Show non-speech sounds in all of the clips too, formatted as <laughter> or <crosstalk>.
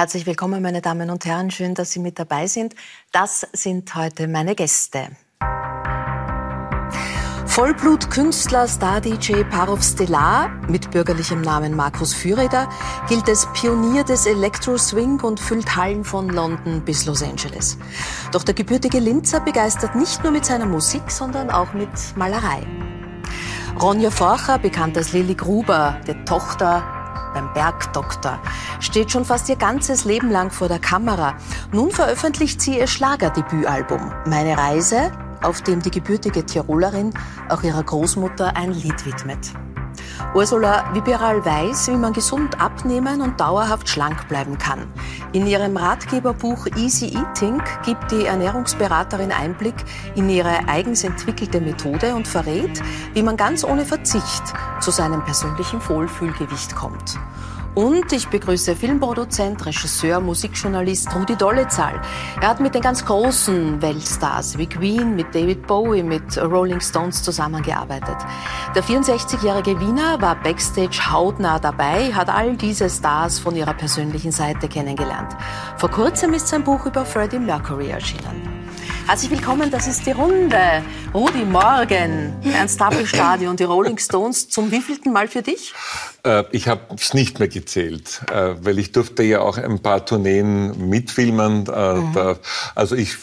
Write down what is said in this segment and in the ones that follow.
Herzlich willkommen, meine Damen und Herren. Schön, dass Sie mit dabei sind. Das sind heute meine Gäste. Vollblutkünstler, Star-DJ Parov Stellar mit bürgerlichem Namen Markus Füreder gilt als Pionier des Electro-Swing und füllt Hallen von London bis Los Angeles. Doch der gebürtige Linzer begeistert nicht nur mit seiner Musik, sondern auch mit Malerei. Ronja Forcher, bekannt als Lilly Gruber, der Tochter beim Bergdoktor, steht schon fast ihr ganzes Leben lang vor der Kamera. Nun veröffentlicht sie ihr Schlagerdebütalbum Meine Reise auf dem die gebürtige Tirolerin auch ihrer Großmutter ein Lied widmet. Ursula Viberal weiß, wie man gesund abnehmen und dauerhaft schlank bleiben kann. In ihrem Ratgeberbuch Easy Eating gibt die Ernährungsberaterin Einblick in ihre eigens entwickelte Methode und verrät, wie man ganz ohne Verzicht zu seinem persönlichen Wohlfühlgewicht kommt. Und ich begrüße Filmproduzent, Regisseur, Musikjournalist Rudi Dollezahl. Er hat mit den ganz großen Weltstars wie Queen, mit David Bowie, mit Rolling Stones zusammengearbeitet. Der 64-jährige Wiener war backstage hautnah dabei, hat all diese Stars von ihrer persönlichen Seite kennengelernt. Vor kurzem ist sein Buch über Freddie Mercury erschienen. Herzlich willkommen, das ist die Runde. Rudi, morgen Ernst Happel-Stadion, die Rolling Stones. Zum wievielten Mal für dich? Äh, ich habe es nicht mehr gezählt, äh, weil ich durfte ja auch ein paar Tourneen mitfilmen. Äh, mhm. Da, also ich,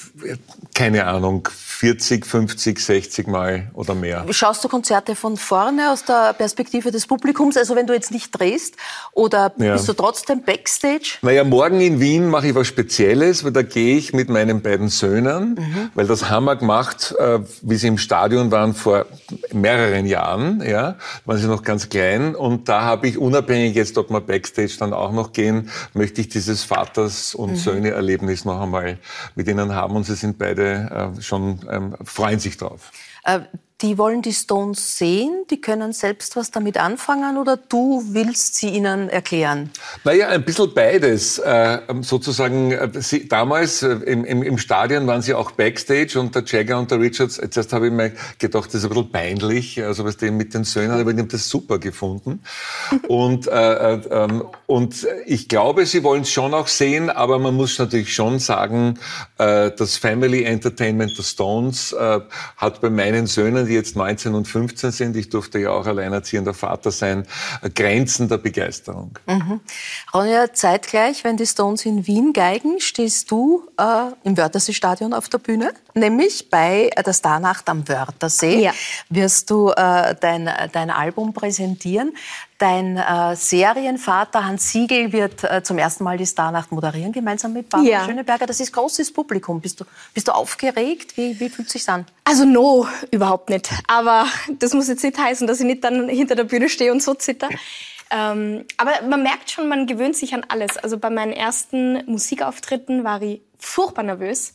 keine Ahnung, 40, 50, 60 Mal oder mehr. Schaust du Konzerte von vorne aus der Perspektive des Publikums? Also wenn du jetzt nicht drehst oder ja. bist du trotzdem Backstage? Naja, morgen in Wien mache ich was Spezielles, weil da gehe ich mit meinen beiden Söhnen, mhm. weil das haben wir gemacht, äh, wie sie im Stadion waren vor mehreren Jahren, ja, waren sie noch ganz klein und da habe ich unabhängig jetzt, ob wir Backstage dann auch noch gehen, möchte ich dieses Vaters- und mhm. Söhne-Erlebnis noch einmal mit ihnen haben und sie sind beide äh, schon ähm, freuen sich drauf. Äh, die wollen die Stones sehen, die können selbst was damit anfangen oder du willst sie ihnen erklären? Naja, ein bisschen beides. Äh, sozusagen, äh, sie, damals äh, im, im, im, Stadion waren sie auch Backstage und der Jagger und der Richards, jetzt habe ich mir gedacht, das ist ein bisschen peinlich, also was die mit den Söhnen, aber die haben das super gefunden. <laughs> und, äh, äh, ähm, und ich glaube, sie wollen es schon auch sehen, aber man muss natürlich schon sagen, äh, das Family Entertainment der Stones hat bei meinen Söhnen die jetzt 19 und 15 sind, ich durfte ja auch alleinerziehender Vater sein, Grenzen der Begeisterung. Mhm. Ronja, zeitgleich, wenn die Stones in Wien geigen, stehst du äh, im Wörthersee-Stadion auf der Bühne, nämlich bei der Starnacht am Wörthersee. Ja. Wirst du äh, dein, dein Album präsentieren. Dein äh, Serienvater Hans Siegel wird äh, zum ersten Mal die Starnacht moderieren, gemeinsam mit Barbara ja. Schöneberger. Das ist großes Publikum. Bist du, bist du aufgeregt? Wie, wie fühlt sich an? Also no, überhaupt nicht. Aber das muss jetzt nicht heißen, dass ich nicht dann hinter der Bühne stehe und so zitter. Ähm, aber man merkt schon, man gewöhnt sich an alles. Also bei meinen ersten Musikauftritten war ich furchtbar nervös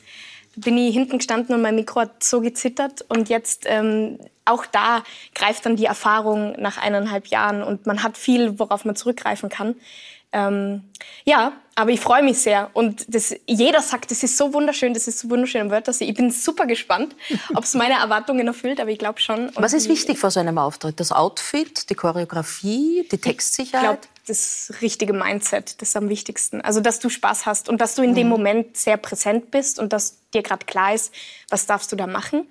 bin ich hinten gestanden und mein Mikro hat so gezittert. Und jetzt ähm, auch da greift dann die Erfahrung nach eineinhalb Jahren und man hat viel, worauf man zurückgreifen kann. Ähm, ja, aber ich freue mich sehr. Und das, jeder sagt, das ist so wunderschön, das ist so wunderschön am Wörthersee. Ich bin super gespannt, <laughs> ob es meine Erwartungen erfüllt, aber ich glaube schon. Und Was ist wichtig vor so einem Auftritt? Das Outfit, die Choreografie, die Textsicherheit? Ich glaube, das richtige Mindset, das ist am wichtigsten. Also, dass du Spaß hast und dass du in mhm. dem Moment sehr präsent bist und dass dir gerade klar ist, was darfst du da machen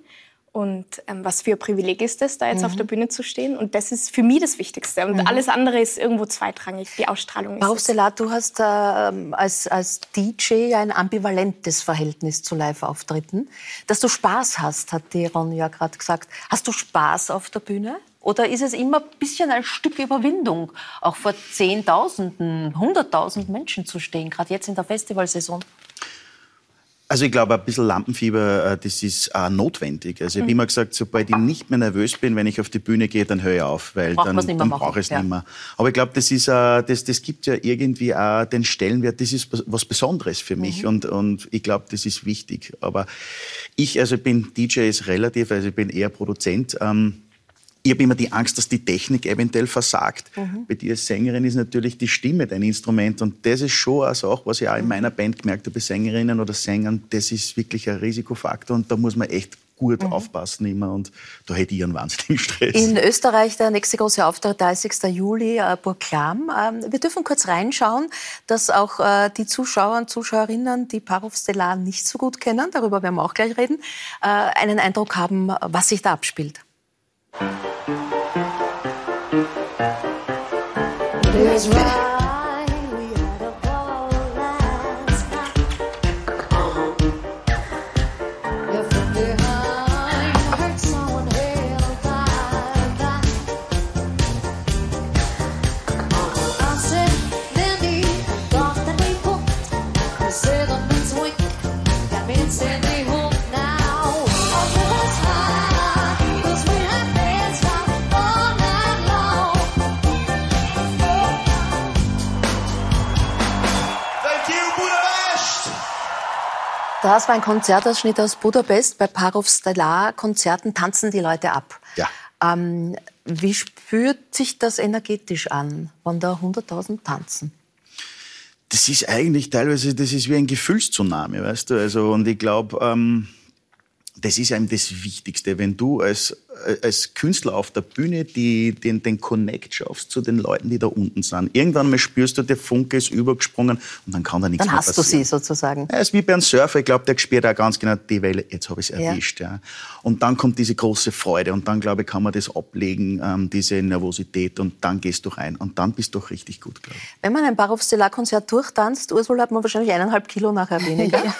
und ähm, was für ein Privileg ist es, da jetzt mhm. auf der Bühne zu stehen. Und das ist für mich das Wichtigste. Und mhm. alles andere ist irgendwo zweitrangig. Die Ausstrahlung ist Selat, du hast äh, als, als DJ ein ambivalentes Verhältnis zu Live-Auftritten. Dass du Spaß hast, hat die Ron ja gerade gesagt. Hast du Spaß auf der Bühne? Oder ist es immer ein bisschen ein Stück Überwindung, auch vor Zehntausenden, Hunderttausend Menschen zu stehen, gerade jetzt in der Festivalsaison? Also ich glaube, ein bisschen Lampenfieber, äh, das ist auch notwendig. Also ich habe immer gesagt, sobald ich nicht mehr nervös bin, wenn ich auf die Bühne gehe, dann höre ich auf, weil Braucht dann, dann brauche ich es ja. nicht mehr. Aber ich glaube, das ist, äh, das, das gibt ja irgendwie auch den Stellenwert, das ist was Besonderes für mich mhm. und, und ich glaube, das ist wichtig. Aber ich, also bin DJ ist relativ, also ich bin eher Produzent. Ähm, ich habe immer die Angst, dass die Technik eventuell versagt. Mhm. Bei dir als Sängerin ist natürlich die Stimme dein Instrument. Und das ist schon eine Sache, was ich auch in meiner Band gemerkt habe, bei Sängerinnen oder Sängern, das ist wirklich ein Risikofaktor. Und da muss man echt gut mhm. aufpassen immer und da hätte ich einen wahnsinnigen <laughs> Stress. In Österreich der nächste große Auftritt, 30. Juli, äh, Burgklam. Ähm, wir dürfen kurz reinschauen, dass auch äh, die Zuschauer und Zuschauerinnen, die Parov Stellar nicht so gut kennen, darüber werden wir auch gleich reden, äh, einen Eindruck haben, was sich da abspielt. There's right. Das war ein Konzertausschnitt aus Budapest. Bei Parov Stellar Konzerten tanzen die Leute ab. Ja. Ähm, wie spürt sich das energetisch an, wenn da 100.000 tanzen? Das ist eigentlich teilweise, das ist wie ein Gefühlstsunami, weißt du. Also, und ich glaube, ähm, das ist einem das Wichtigste, wenn du als als Künstler auf der Bühne die, den, den Connect schaffst zu den Leuten, die da unten sind. Irgendwann mal spürst du, der Funke ist übergesprungen und dann kann da nichts dann mehr passieren. Dann hast du sie sozusagen. Ja, es ist wie bei einem Surfer. Ich glaube, der spürt auch ganz genau die Welle. Jetzt habe ich es erwischt. Ja. ja. Und dann kommt diese große Freude und dann, glaube ich, kann man das ablegen, ähm, diese Nervosität und dann gehst du rein und dann bist du auch richtig gut, glaube ich. Wenn man ein Barov Stellar-Konzert durchtanzt, Ursula, hat man wahrscheinlich eineinhalb Kilo nachher weniger. <laughs> ja.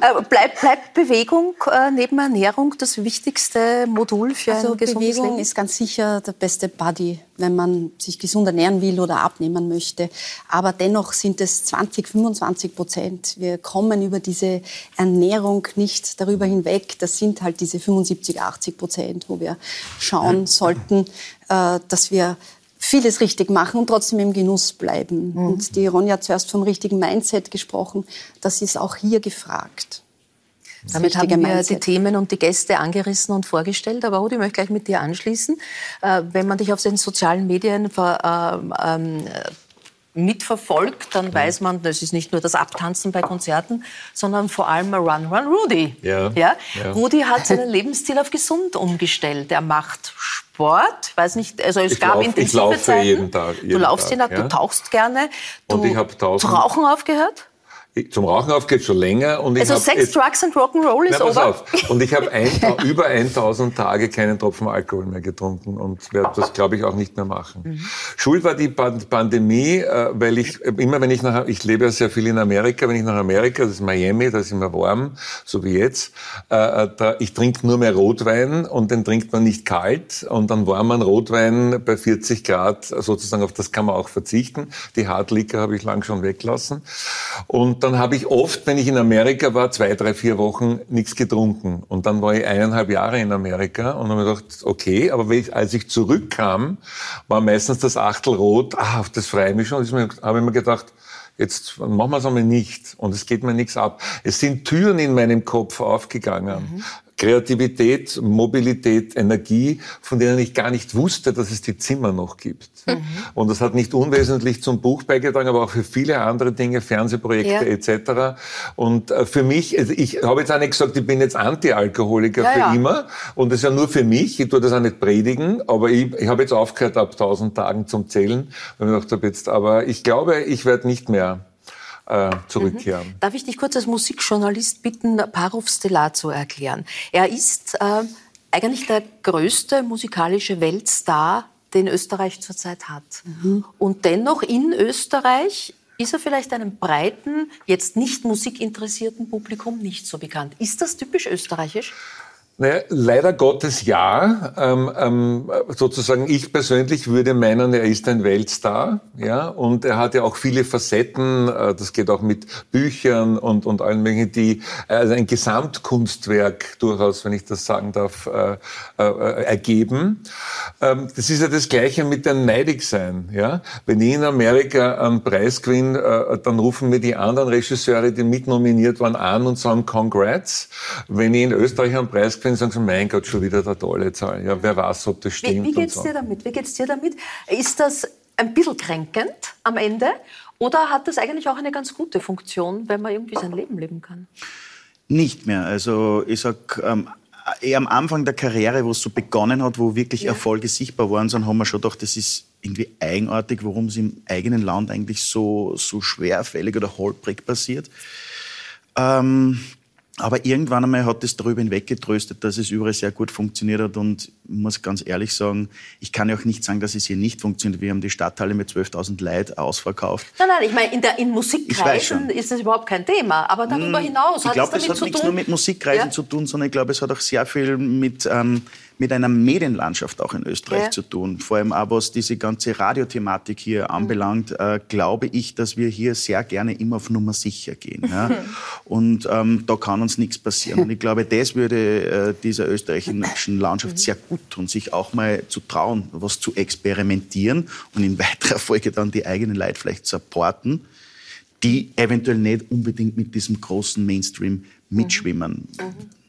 Äh, bleibt, bleibt Bewegung äh, neben Ernährung das wichtigste Modul für also ein Bewegung Leben? ist ganz sicher der beste Buddy, wenn man sich gesund ernähren will oder abnehmen möchte. Aber dennoch sind es 20, 25 Prozent. Wir kommen über diese Ernährung nicht darüber hinweg. Das sind halt diese 75, 80 Prozent, wo wir schauen sollten, äh, dass wir vieles richtig machen und trotzdem im Genuss bleiben. Mhm. Und die Ronja hat zuerst vom richtigen Mindset gesprochen. Das ist auch hier gefragt. Damit haben wir Mindset. die Themen und die Gäste angerissen und vorgestellt. Aber Rudi, ich möchte gleich mit dir anschließen. Äh, wenn man dich auf den sozialen Medien ver, äh, ähm, mitverfolgt, dann ja. weiß man, das ist nicht nur das Abtanzen bei Konzerten, sondern vor allem Run Run Rudy. Ja. Ja? ja. Rudi hat <laughs> seinen Lebensstil auf gesund umgestellt. Er macht Sport, weiß nicht, also es ich gab lauf, intensive ich laufe Zeiten. jeden Tag. Jeden du laufst jeden Tag, ja. du tauchst gerne. Du und ich habe Zu rauchen aufgehört? Zum Rauchen auf geht schon länger. Und also Sex, Drugs and Rock'n'Roll ist over. Auf. Und ich habe <laughs> über 1000 Tage keinen Tropfen Alkohol mehr getrunken und werde das, glaube ich, auch nicht mehr machen. Mhm. Schuld war die Pandemie, äh, weil ich immer, wenn ich nach, ich lebe ja sehr viel in Amerika, wenn ich nach Amerika, das ist Miami, da ist immer warm, so wie jetzt, äh, äh, da, ich trinke nur mehr Rotwein und den trinkt man nicht kalt und dann warmen Rotwein bei 40 Grad, sozusagen auf das kann man auch verzichten. Die Hardliquor habe ich lang schon weggelassen. Und dann habe ich oft, wenn ich in Amerika war, zwei, drei, vier Wochen nichts getrunken. Und dann war ich eineinhalb Jahre in Amerika und habe mir gedacht, okay, aber als ich zurückkam, war meistens das Achtel rot, ah, das freue ich mich schon. Und habe ich mir gedacht, jetzt machen wir es einmal nicht und es geht mir nichts ab. Es sind Türen in meinem Kopf aufgegangen. Mhm. Kreativität, Mobilität, Energie, von denen ich gar nicht wusste, dass es die Zimmer noch gibt. Mhm. Und das hat nicht unwesentlich zum Buch beigetragen, aber auch für viele andere Dinge, Fernsehprojekte ja. etc. Und äh, für mich, also ich habe jetzt auch nicht gesagt, ich bin jetzt Anti-Alkoholiker ja, für ja. immer. Und das ist ja nur für mich. Ich tue das auch nicht predigen, aber ich, ich habe jetzt aufgehört ab 1000 Tagen zum Zählen. Weil ich gedacht jetzt, aber ich glaube, ich werde nicht mehr äh, zurückkehren. Mhm. Darf ich dich kurz als Musikjournalist bitten, Parov Stellar zu erklären? Er ist äh, eigentlich der größte musikalische Weltstar, den Österreich zurzeit hat. Mhm. Und dennoch in Österreich ist er vielleicht einem breiten, jetzt nicht musikinteressierten Publikum nicht so bekannt. Ist das typisch österreichisch? Naja, leider Gottes ja. Ähm, ähm, sozusagen ich persönlich würde meinen, er ist ein Weltstar, ja, und er hat ja auch viele Facetten. Äh, das geht auch mit Büchern und und allen möglichen, die also ein Gesamtkunstwerk durchaus, wenn ich das sagen darf, äh, äh, ergeben. Ähm, das ist ja das Gleiche mit dem Neidigsein, ja. Wenn ich in Amerika einen Preis gewinne, äh, dann rufen mir die anderen Regisseure, die mitnominiert waren, an und sagen Congrats. Wenn ich in Österreich einen Preis bin, sagen sie, mein Gott, schon wieder der tolle Zahl. Ja, wer weiß, ob das stimmt. Wie, wie geht's so. dir damit? Wie geht's dir damit? Ist das ein bisschen kränkend am Ende? Oder hat das eigentlich auch eine ganz gute Funktion, wenn man irgendwie sein Leben leben kann? Nicht mehr. Also ich sag, ähm, eher am Anfang der Karriere, wo es so begonnen hat, wo wirklich ja. Erfolge sichtbar waren, dann haben wir schon gedacht, das ist irgendwie eigenartig, warum es im eigenen Land eigentlich so, so schwerfällig oder holprig passiert. Ähm, aber irgendwann einmal hat es darüber hinweggetröstet, dass es überall sehr gut funktioniert hat. Und muss ganz ehrlich sagen, ich kann ja auch nicht sagen, dass es hier nicht funktioniert. Wir haben die Stadthalle mit 12.000 Leuten ausverkauft. Nein, nein, ich meine, in, der, in Musikkreisen ist das überhaupt kein Thema. Aber darüber hm, hinaus ich hat glaub, es damit hat nichts nur mit Musikkreisen ja? zu tun, sondern ich glaube, es hat auch sehr viel mit ähm, mit einer Medienlandschaft auch in Österreich ja. zu tun. Vor allem auch was diese ganze Radiothematik hier mhm. anbelangt, äh, glaube ich, dass wir hier sehr gerne immer auf Nummer sicher gehen. Ja? Und ähm, da kann uns nichts passieren. Und ich glaube, das würde äh, dieser österreichischen <laughs> Landschaft mhm. sehr gut tun, sich auch mal zu trauen, was zu experimentieren und in <laughs> weiterer Folge dann die eigenen Leute vielleicht supporten, die eventuell nicht unbedingt mit diesem großen Mainstream mitschwimmen.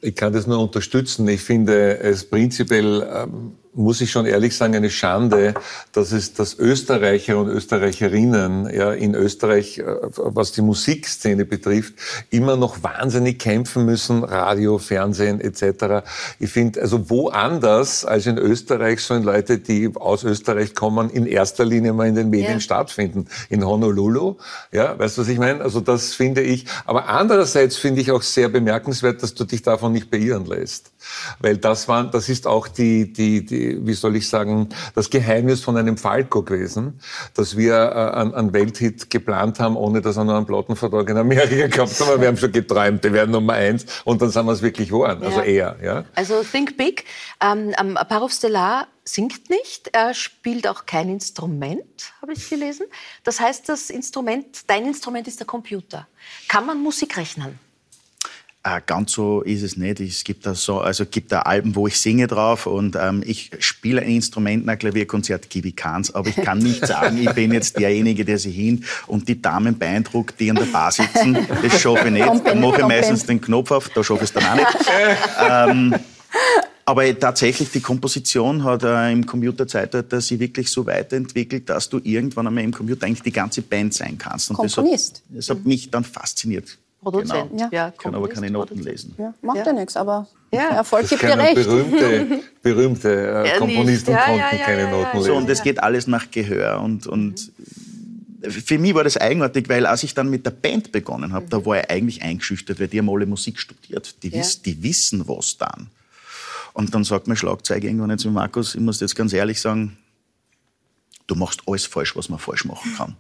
Ich kann das nur unterstützen. Ich finde es prinzipiell ähm, muss ich schon ehrlich sagen, eine Schande, dass es dass Österreicher und Österreicherinnen ja, in Österreich, äh, was die Musikszene betrifft, immer noch wahnsinnig kämpfen müssen, Radio, Fernsehen etc. Ich finde, also woanders als in Österreich sollen Leute, die aus Österreich kommen, in erster Linie mal in den Medien ja. stattfinden. In Honolulu, ja, weißt du, was ich meine? Also das finde ich. Aber andererseits finde ich auch sehr bemerkenswert, dass du dich davon nicht beirren lässt. Weil das war, das ist auch die, die, die, wie soll ich sagen, das Geheimnis von einem Falco gewesen, dass wir äh, an, an Welthit geplant haben, ohne dass er noch einen Plattenvertrag in Amerika <laughs> gehabt haben. Wir haben schon geträumt, wir werden Nummer eins und dann sind wir es wirklich geworden. Also eher, ja. Also Think Big. Ähm, Parov Stellar singt nicht, er spielt auch kein Instrument, habe ich gelesen. Das heißt, das Instrument, dein Instrument ist der Computer. Kann man Musik rechnen? Äh, ganz so ist es nicht. Es gibt da so, also gibt da Alben, wo ich singe drauf und ähm, ich spiele ein Instrument, ein Klavierkonzert gebe ich keins, aber ich kann nicht sagen, ich bin jetzt derjenige, der sich hin und die Damen beeindruckt, die an der Bar sitzen. Das schaffe ich nicht. Dann mache ich meistens den Knopf auf, da schaffe ich es dann auch nicht. ähm, aber tatsächlich, die Komposition hat äh, im Computerzeitalter sich wirklich so weiterentwickelt, dass du irgendwann einmal im Computer eigentlich die ganze Band sein kannst. Und Komponist. Das hat, das hat mich dann fasziniert. Produzent. Genau. Ja. Kann aber keine Noten lesen. Ja, macht ja, ja nichts, aber ja. Erfolg gibt dir recht. Berühmte, <laughs> berühmte äh, Komponisten ja, konnten keine Noten lesen. So, und es geht alles nach Gehör. Und, und mhm. für mich war das eigenartig, weil als ich dann mit der Band begonnen habe, mhm. da war ich eigentlich eingeschüchtert, weil die haben alle Musik studiert. Die, wiss, die wissen was dann. Und dann sagt mein Schlagzeuger irgendwann jetzt, Markus, ich muss jetzt ganz ehrlich sagen, du machst alles falsch, was man falsch machen kann.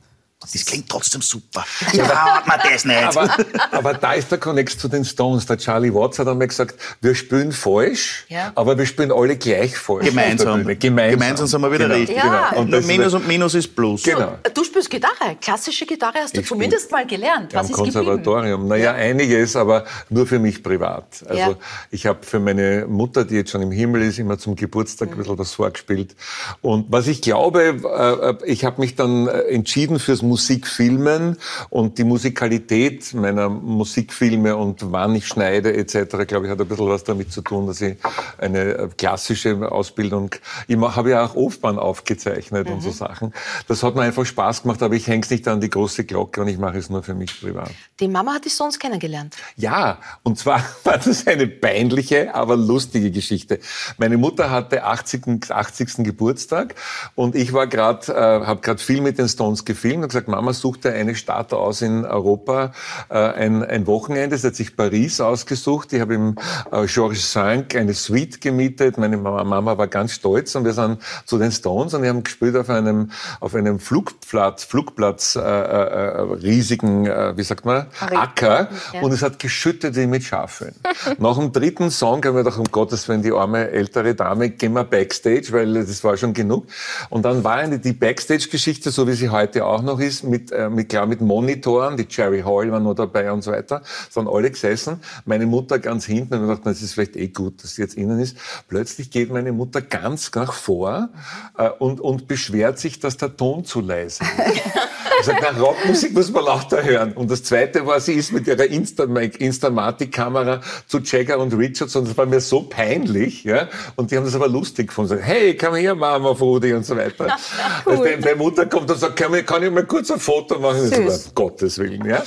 Das klingt trotzdem super. Ja, hat man das nicht. Aber, aber, da ist der Connect zu den Stones. Der Charlie Watts hat einmal gesagt, wir spielen falsch, ja. aber wir spielen alle gleich falsch. Gemeinsam. Gemeinsam. Gemeinsam sind wir wieder genau. richtig. Ja. Genau. Und, und Minus und Minus ist Plus. Genau. Du spielst Gitarre. Klassische Gitarre hast du ich zumindest mal gelernt. Was ist Konservatorium. Naja, einiges, aber nur für mich privat. Also ich habe für meine Mutter, die jetzt schon im Himmel ist, immer zum Geburtstag ein bisschen was vorgespielt. Und was ich glaube, äh, äh, ich habe mich dann äh, entschieden fürs Musik Musikfilmen und die Musikalität meiner Musikfilme und wann ich schneide etc., glaube ich, hat ein bisschen was damit zu tun, dass ich eine klassische Ausbildung, ich habe ja auch Opern aufgezeichnet mhm. und so mhm. Sachen. Das hat mir einfach Spaß gemacht, aber ich hänge es nicht an die große Glocke und ich mache es nur für mich privat. Die Mama hat dich sonst kennengelernt? Ja, und zwar <laughs> war das eine peinliche, aber lustige Geschichte. Meine Mutter hatte 80. 80. Geburtstag und ich war gerade, äh, habe gerade viel mit den Stones gefilmt gesagt, Mama suchte eine Stadt aus in Europa, äh, ein, ein Wochenende. Sie hat sich Paris ausgesucht. Ich habe im äh, Georges V eine Suite gemietet. Meine Mama, Mama war ganz stolz und wir sind zu den Stones und wir haben gespielt auf einem, auf einem Flugplatz, Flugplatz, äh, äh, riesigen, äh, wie sagt man, Acker. Ja. Und es hat geschüttet wie mit Schafeln. <laughs> Nach dem dritten Song haben wir gedacht, um Gottes Willen, die arme ältere Dame, gehen wir Backstage, weil das war schon genug. Und dann war eine, die Backstage-Geschichte, so wie sie heute auch noch ist, ist mit, äh, mit, klar, mit Monitoren, die Jerry Hall war noch dabei und so weiter, sind alle gesessen. Meine Mutter ganz hinten und ich dachte, das ist vielleicht eh gut, dass sie jetzt innen ist. Plötzlich geht meine Mutter ganz nach vor äh, und, und beschwert sich, dass der Ton zu leise ist. <laughs> Ich sag, na, Rockmusik muss man lauter hören. Und das Zweite war, sie ist mit ihrer Instamatic-Kamera zu Jagger und Richards und das war mir so peinlich. Ja? Und die haben das aber lustig gefunden. Hey, komm her, Mama, Frudi und so weiter. <laughs> Ja, cool. Also die, Mutter kommt und sagt, kann ich, kann ich mal kurz ein Foto machen? Süß. So, Gottes Willen. Ja?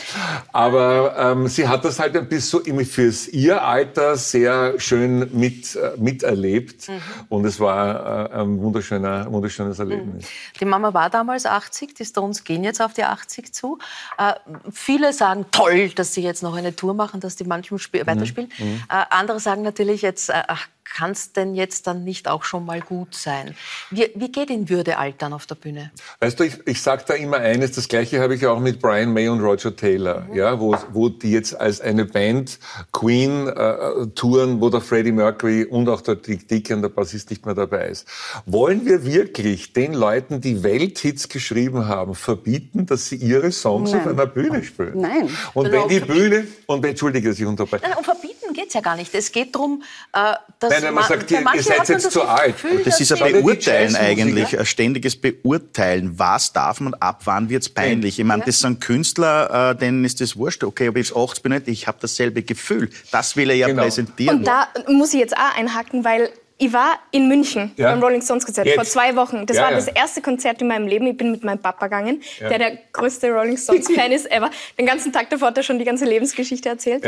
Aber ähm, sie hat das halt ein bisschen so fürs ihr Alter sehr schön mit, äh, miterlebt. Mhm. Und es war äh, ein wunderschöner, wunderschönes Erlebnis. Mhm. Die Mama war damals 80, die Stones gehen jetzt auf die 80 zu. Äh, viele sagen, toll, dass sie jetzt noch eine Tour machen, dass die manchmal mhm. weiterspielen. Mhm. Äh, andere sagen natürlich jetzt, äh, ach kann es denn jetzt dann nicht auch schon mal gut sein? Wie, wie geht in Würde altern auf der Bühne? Weißt du, ich, ich sage da immer eines, das gleiche habe ich auch mit Brian May und Roger Taylor, mhm. ja, wo, wo die jetzt als eine Band Queen äh, touren, wo der Freddie Mercury und auch der Dick Deacon, der Bassist, nicht mehr dabei ist. Wollen wir wirklich den Leuten, die Welthits geschrieben haben, verbieten, dass sie ihre Songs Nein. auf einer Bühne spielen? Nein. Und wenn die Bühne, und entschuldige, dass ich unterbreche. Nein, um verbieten geht's ja gar nicht. Es geht darum, äh, dass Nein, man, man sagt, ihr, ihr seid jetzt zu alt. Gefühl, das ist ein Beurteilen eigentlich, ein ständiges Beurteilen. Was darf man, ab wann wird's peinlich? Ich meine, das sind Künstler, äh, denen ist das wurscht. Okay, ob ich jetzt 80 bin, ich habe dasselbe Gefühl. Das will er ja genau. präsentieren. Und da muss ich jetzt auch einhaken, weil ich war in München ja. beim Rolling Stones Konzert Jetzt. vor zwei Wochen. Das ja, war ja. das erste Konzert in meinem Leben. Ich bin mit meinem Papa gegangen, der der größte Rolling Stones Fan <laughs> ist ever. Den ganzen Tag davor hat er schon die ganze Lebensgeschichte erzählt.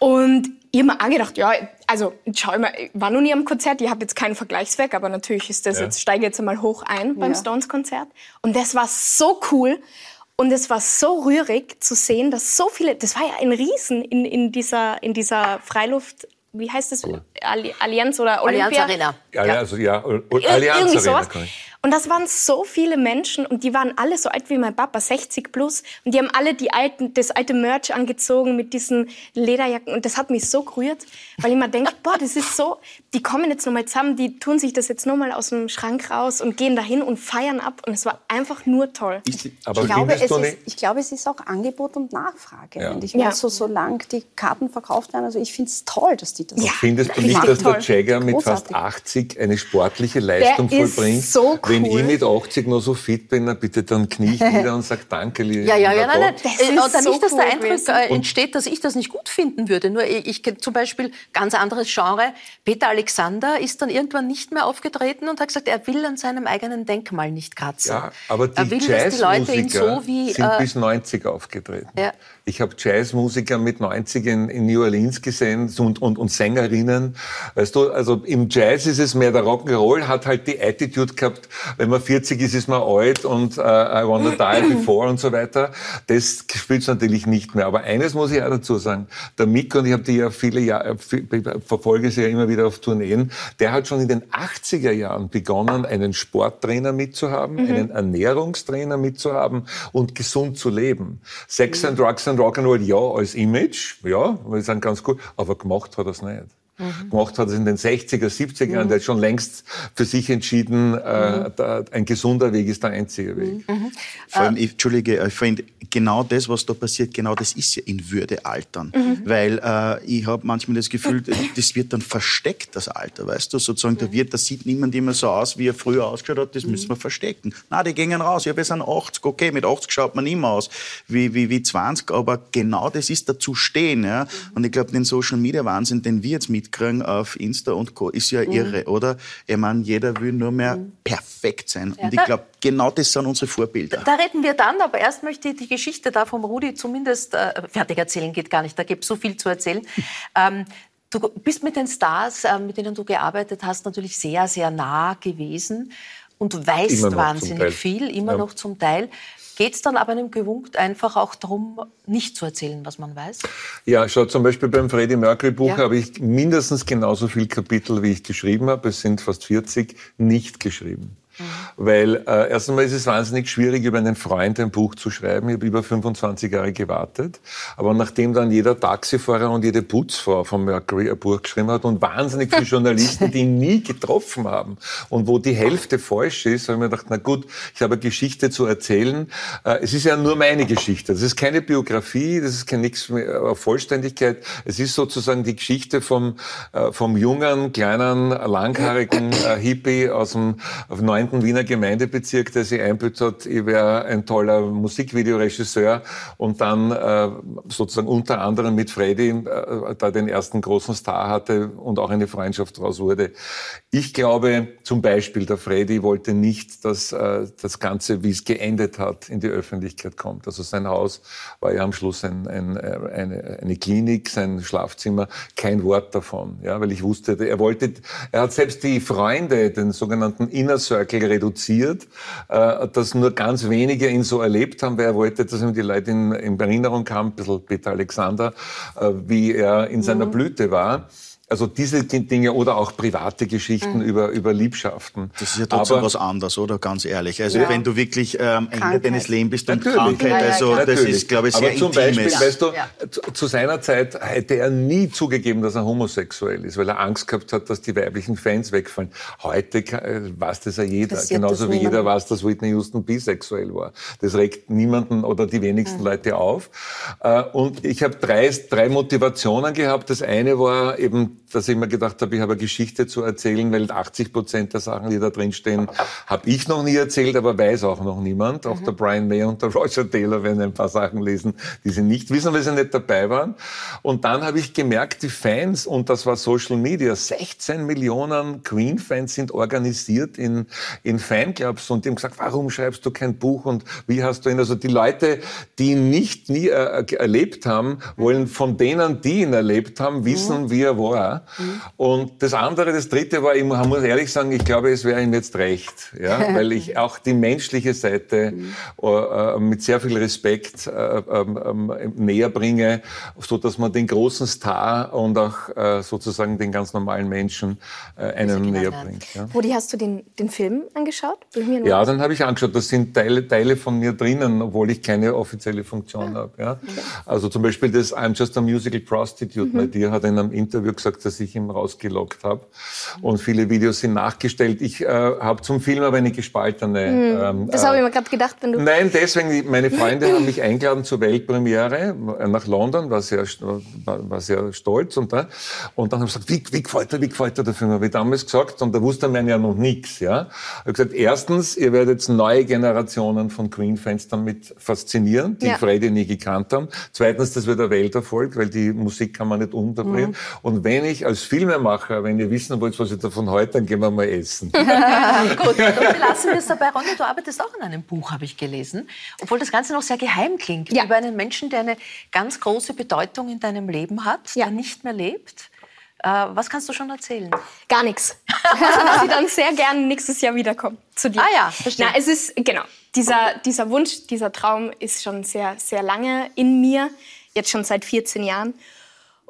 Und ich habe mir auch gedacht, ja, also schau mal, ich war noch nie am Konzert, ich habe jetzt keinen Vergleichswerk, aber natürlich ist das ja. jetzt, steige jetzt einmal hoch ein beim ja. Stones-Konzert. Und das war so cool. Und es war so rührig zu sehen, dass so viele, das war ja ein Riesen in, in, dieser, in dieser Freiluft, wie heißt das? Cool. Allianz oder Olympia? Allianz Arena. Ja, ja. also ja, Allianz Arena. Sowas. Und das waren so viele Menschen und die waren alle so alt wie mein Papa, 60 plus. Und die haben alle die alten, das alte Merch angezogen mit diesen Lederjacken. Und das hat mich so gerührt, weil ich mir denke, boah, das ist so, die kommen jetzt nochmal zusammen, die tun sich das jetzt nochmal aus dem Schrank raus und gehen dahin und feiern ab. Und es war einfach nur toll. Die, aber ich, glaube, es ist, ich glaube, es ist auch Angebot und Nachfrage. Ja. Und ich meine, ja. so, solange die Karten verkauft werden, also ich finde es toll, dass die das ja, Findest du nicht, dass der Jagger mit fast 80 eine sportliche Leistung der vollbringt? so cool wenn ich mit 80 noch so fit bin, dann bitte dann knie ich wieder und sage Danke, lieber Ja, ja, ja, nein, nein. Das ist und so nicht, dass der Eindruck gewesen. Äh, entsteht, dass ich das nicht gut finden würde. Nur ich, ich zum Beispiel ganz anderes Genre. Peter Alexander ist dann irgendwann nicht mehr aufgetreten und hat gesagt, er will an seinem eigenen Denkmal nicht kratzen. Ja, aber die er will, dass die Leute ihn so wie sind äh, bis 90 aufgetreten. Ja. Ich habe Jazzmusiker mit 90 in, in, New Orleans gesehen und, und, und Sängerinnen. Weißt du, also im Jazz ist es mehr der Rock'n'Roll, hat halt die Attitude gehabt, wenn man 40 ist, ist man alt und uh, I wanna die <clears throat> before und so weiter. Das spielt natürlich nicht mehr. Aber eines muss ich auch dazu sagen. Der Mick, und ich habe die ja viele Jahre, verfolge sie ja immer wieder auf Tourneen, der hat schon in den 80er Jahren begonnen, einen Sporttrainer mitzuhaben, mhm. einen Ernährungstrainer mitzuhaben und gesund zu leben. Sex and Drugs and Rock'n'Roll ja als Image, ja, wir sind ganz gut, aber gemacht hat er es nicht. Mhm. Gemacht hat es in den 60er, 70er Jahren. Mhm. Der hat schon längst für sich entschieden, äh, mhm. da, ein gesunder Weg ist der einzige Weg. Mhm. mhm. Vor allem, ich, Entschuldige, ich finde, genau das, was da passiert, genau das ist ja in Würde altern. Mhm. Weil äh, ich habe manchmal das Gefühl, das wird dann versteckt, das Alter, weißt du? Sozusagen, da wird, das sieht niemand immer so aus, wie er früher ausgeschaut hat, das müssen wir verstecken. Na, die gehen raus, ja, wir sind 80, okay, mit 80 schaut man immer aus wie, wie, wie 20, aber genau das ist dazu stehen. Ja? Und ich glaube, den Social Media Wahnsinn, den wir jetzt mit mitkriegen auf Insta und Co. ist ja mhm. irre, oder? Ich meine, jeder will nur mehr mhm. perfekt sein. Ja, und ich glaube, genau das sind unsere Vorbilder. Da reden wir dann, aber erst möchte ich die Geschichte da vom Rudi zumindest äh, fertig erzählen, geht gar nicht, da gibt es so viel zu erzählen. <laughs> ähm, Du bist mit den Stars, äh, mit denen du gearbeitet hast, natürlich sehr, sehr nah gewesen und weißt wahnsinnig viel, immer ja. noch zum Teil. Geht es dann aber einem Gewunkt einfach auch darum, nicht zu erzählen, was man weiß? Ja, schau, zum Beispiel beim Freddie Mercury Buch ja. habe ich mindestens genauso viele Kapitel, wie ich geschrieben habe. Es sind fast 40 nicht geschrieben. Mhm. Weil äh, erst einmal ist es wahnsinnig schwierig, über einen Freund ein Buch zu schreiben. Ich habe über 25 Jahre gewartet. Aber nachdem dann jeder Taxifahrer und jede Putzfrau von Mercury ein Buch geschrieben hat und wahnsinnig viele <laughs> Journalisten, die ihn nie getroffen haben und wo die Hälfte falsch ist, habe ich mir gedacht, na gut, ich habe eine Geschichte zu erzählen. Äh, es ist ja nur meine Geschichte. Das ist keine Biografie, das ist kein nichts mehr Vollständigkeit. Es ist sozusagen die Geschichte vom, äh, vom jungen, kleinen, langhaarigen äh, Hippie aus dem 9 sogenannten Wiener Gemeindebezirk, der sich einbildet hat, ich wäre ein toller Musikvideoregisseur und dann äh, sozusagen unter anderem mit Freddy äh, da den ersten großen Star hatte und auch eine Freundschaft daraus wurde. Ich glaube zum Beispiel, der Freddy wollte nicht, dass äh, das Ganze, wie es geendet hat, in die Öffentlichkeit kommt. Also sein Haus war ja am Schluss ein, ein, eine, eine Klinik, sein Schlafzimmer, kein Wort davon. Ja, weil ich wusste, er wollte, er hat selbst die Freunde, den sogenannten Inner Circle reduziert, äh, dass nur ganz wenige ihn so erlebt haben, weil er wollte, dass ihm die Leute in, in Erinnerung haben, ein bisschen Peter Alexander, äh, wie er in seiner mhm. Blüte war. Also diese Dinge oder auch private Geschichten mhm. über, über Liebschaften. Das ist ja trotzdem Aber, was anderes, oder? Ganz ehrlich. Also ja. wenn du wirklich ähm, Ende deines Lebens bist und Krankheit, also ja, das ist, glaube ich, sehr Aber zum Intimes. Beispiel, weißt du, ja. zu seiner Zeit hätte er nie zugegeben, dass er homosexuell ist, weil er Angst gehabt hat, dass die weiblichen Fans wegfallen. Heute äh, weiß das ja jeder, Passiert genauso wie jeder weiß, dass Whitney Houston bisexuell war. Das regt niemanden oder die wenigsten mhm. Leute auf. Äh, und ich habe drei, drei Motivationen gehabt. Das eine war eben dass ich mir gedacht habe, ich habe eine Geschichte zu erzählen, weil 80 Prozent der Sachen, die da drin stehen, habe ich noch nie erzählt, aber weiß auch noch niemand. Auch mhm. der Brian May und der Roger Taylor werden ein paar Sachen lesen, die sie nicht wissen, weil sie nicht dabei waren. Und dann habe ich gemerkt, die Fans, und das war Social Media, 16 Millionen Queen-Fans sind organisiert in, in Fanclubs und die haben gesagt, warum schreibst du kein Buch und wie hast du ihn? Also die Leute, die ihn nicht nie äh, erlebt haben, wollen von denen, die ihn erlebt haben, wissen, mhm. wie er war. Mhm. Und das andere, das dritte war, ich muss ehrlich sagen, ich glaube, es wäre ihm jetzt recht, ja, <laughs> weil ich auch die menschliche Seite mhm. äh, mit sehr viel Respekt äh, ähm, ähm, näher bringe, so dass man den großen Star und auch äh, sozusagen den ganz normalen Menschen äh, einem näher bringt. Ja. Rudi, hast du den, den Film angeschaut? Ja, dann habe ich angeschaut. Das sind Teile, Teile von mir drinnen, obwohl ich keine offizielle Funktion ah. habe. Ja. Okay. Also zum Beispiel das I'm Just a Musical Prostitute. Mhm. Dir hat in einem Interview gesagt, dass ich ihn rausgelockt habe. Und viele Videos sind nachgestellt. Ich äh, habe zum Film aber eine gespaltene. Mhm. Ähm, das habe ich mir gerade gedacht, wenn du. Nein, deswegen, meine <laughs> Freunde haben mich eingeladen zur Weltpremiere nach London, war sehr, war, sehr stolz. Und, da, und dann haben sie gesagt, wie, wie gefällt dir, wie gefällt dir der Film? Habe ich damals gesagt, und da wusste man ja noch nichts. Ja? Ich habe gesagt, erstens, ihr werdet neue Generationen von Queen-Fans damit faszinieren, die ja. Freddy nie gekannt haben. Zweitens, das wird ein Welterfolg, weil die Musik kann man nicht unterbringen. Mhm. Und wenn ich als Filmemacher, wenn ihr wissen wollt, was ich davon heute, dann gehen wir mal essen. <laughs> Gut, und <laughs> wir lassen es dabei. Ronja, du arbeitest auch an einem Buch, habe ich gelesen. Obwohl das Ganze noch sehr geheim klingt. Ja. Über einen Menschen, der eine ganz große Bedeutung in deinem Leben hat, ja. der nicht mehr lebt. Äh, was kannst du schon erzählen? Gar nichts. dass ich dann sehr gerne nächstes Jahr wiederkomme zu dir. Ah ja, verstehe. Na, es ist, genau, dieser, dieser Wunsch, dieser Traum ist schon sehr, sehr lange in mir, jetzt schon seit 14 Jahren.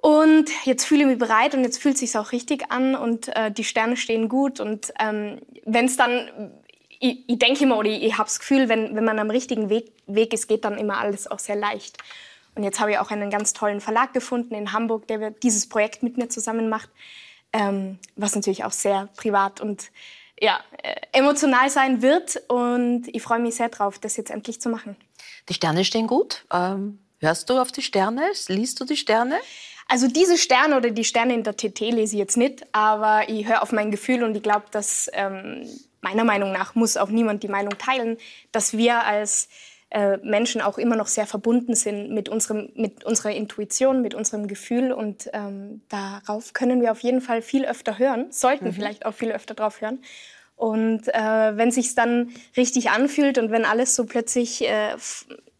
Und jetzt fühle ich mich bereit und jetzt fühlt es sich auch richtig an und äh, die Sterne stehen gut. Und ähm, wenn es dann, ich, ich denke immer oder ich, ich habe das Gefühl, wenn, wenn man am richtigen Weg, Weg ist, geht dann immer alles auch sehr leicht. Und jetzt habe ich auch einen ganz tollen Verlag gefunden in Hamburg, der dieses Projekt mit mir zusammen macht, ähm, was natürlich auch sehr privat und ja, äh, emotional sein wird. Und ich freue mich sehr drauf, das jetzt endlich zu machen. Die Sterne stehen gut. Ähm, hörst du auf die Sterne? Liest du die Sterne? Also diese Sterne oder die Sterne in der TT lese ich jetzt nicht, aber ich höre auf mein Gefühl und ich glaube, dass ähm, meiner Meinung nach muss auch niemand die Meinung teilen, dass wir als äh, Menschen auch immer noch sehr verbunden sind mit, unserem, mit unserer Intuition, mit unserem Gefühl und ähm, darauf können wir auf jeden Fall viel öfter hören, sollten mhm. vielleicht auch viel öfter drauf hören. Und äh, wenn sich dann richtig anfühlt und wenn alles so plötzlich, äh,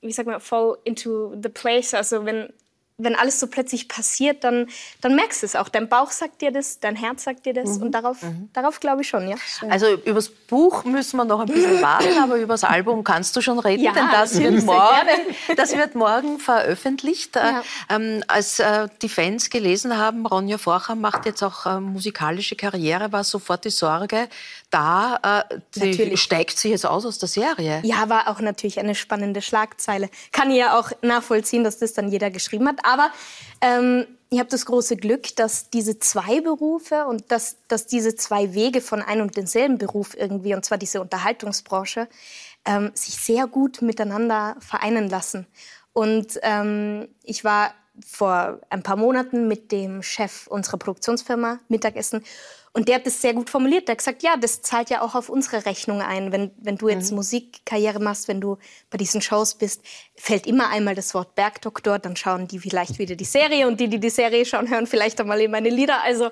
wie sagt man, fall into the place, also wenn wenn alles so plötzlich passiert, dann, dann merkst du es auch. Dein Bauch sagt dir das, dein Herz sagt dir das. Mhm. Und darauf, mhm. darauf glaube ich schon, ja. Also übers Buch müssen wir noch ein bisschen <laughs> warten, aber übers Album kannst du schon reden, ja, denn das wird, morgen, das wird morgen veröffentlicht. Äh, ja. Ähm, als äh, die Fans gelesen haben, Ronja Forcher macht jetzt auch äh, musikalische Karriere, war sofort die Sorge, da äh, steigt sie jetzt aus aus der Serie. Ja, war auch natürlich eine spannende Schlagzeile. Kann ich ja auch nachvollziehen, dass das dann jeder geschrieben hat. Aber ähm, ich habe das große Glück, dass diese zwei Berufe und dass, dass diese zwei Wege von einem und denselben Beruf irgendwie, und zwar diese Unterhaltungsbranche, ähm, sich sehr gut miteinander vereinen lassen. Und ähm, ich war vor ein paar Monaten mit dem Chef unserer Produktionsfirma Mittagessen Und der hat das sehr gut formuliert. Der hat gesagt, ja, das zahlt ja auch auf unsere Rechnung ein. Wenn, wenn du jetzt mhm. Musikkarriere machst, wenn du bei diesen Shows bist, fällt immer einmal das Wort Bergdoktor, dann schauen die vielleicht wieder die Serie und die, die die Serie schauen, hören vielleicht einmal in meine Lieder. Also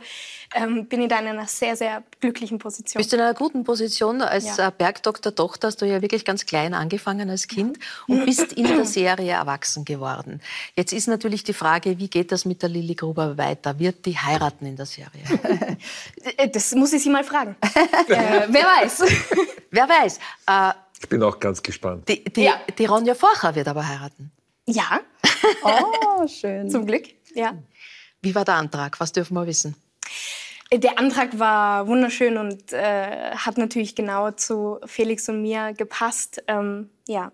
ähm, bin ich da in einer sehr, sehr glücklichen Position. Bist du in einer guten Position als ja. Äh, Bergdoktor-Tochter? Hast du ja wirklich ganz klein angefangen als Kind und bist in der <clears throat> Serie erwachsen geworden. Jetzt ist natürlich die Frage, wie geht das mit der Lilly Gruber weiter? Wird die heiraten in der Serie? <laughs> Äh, das muss ich sie mal fragen. <laughs> äh, wer weiß. <laughs> wer weiß. Äh, ich bin auch ganz gespannt. Die, die, ja. die Ronja Forcher wird aber heiraten. Ja. <laughs> Oh, schön. Zum Glück, ja. Wie war der Antrag? Was dürfen wir wissen? Der Antrag war wunderschön und äh, hat natürlich genau zu Felix und mir gepasst. Ähm, ja,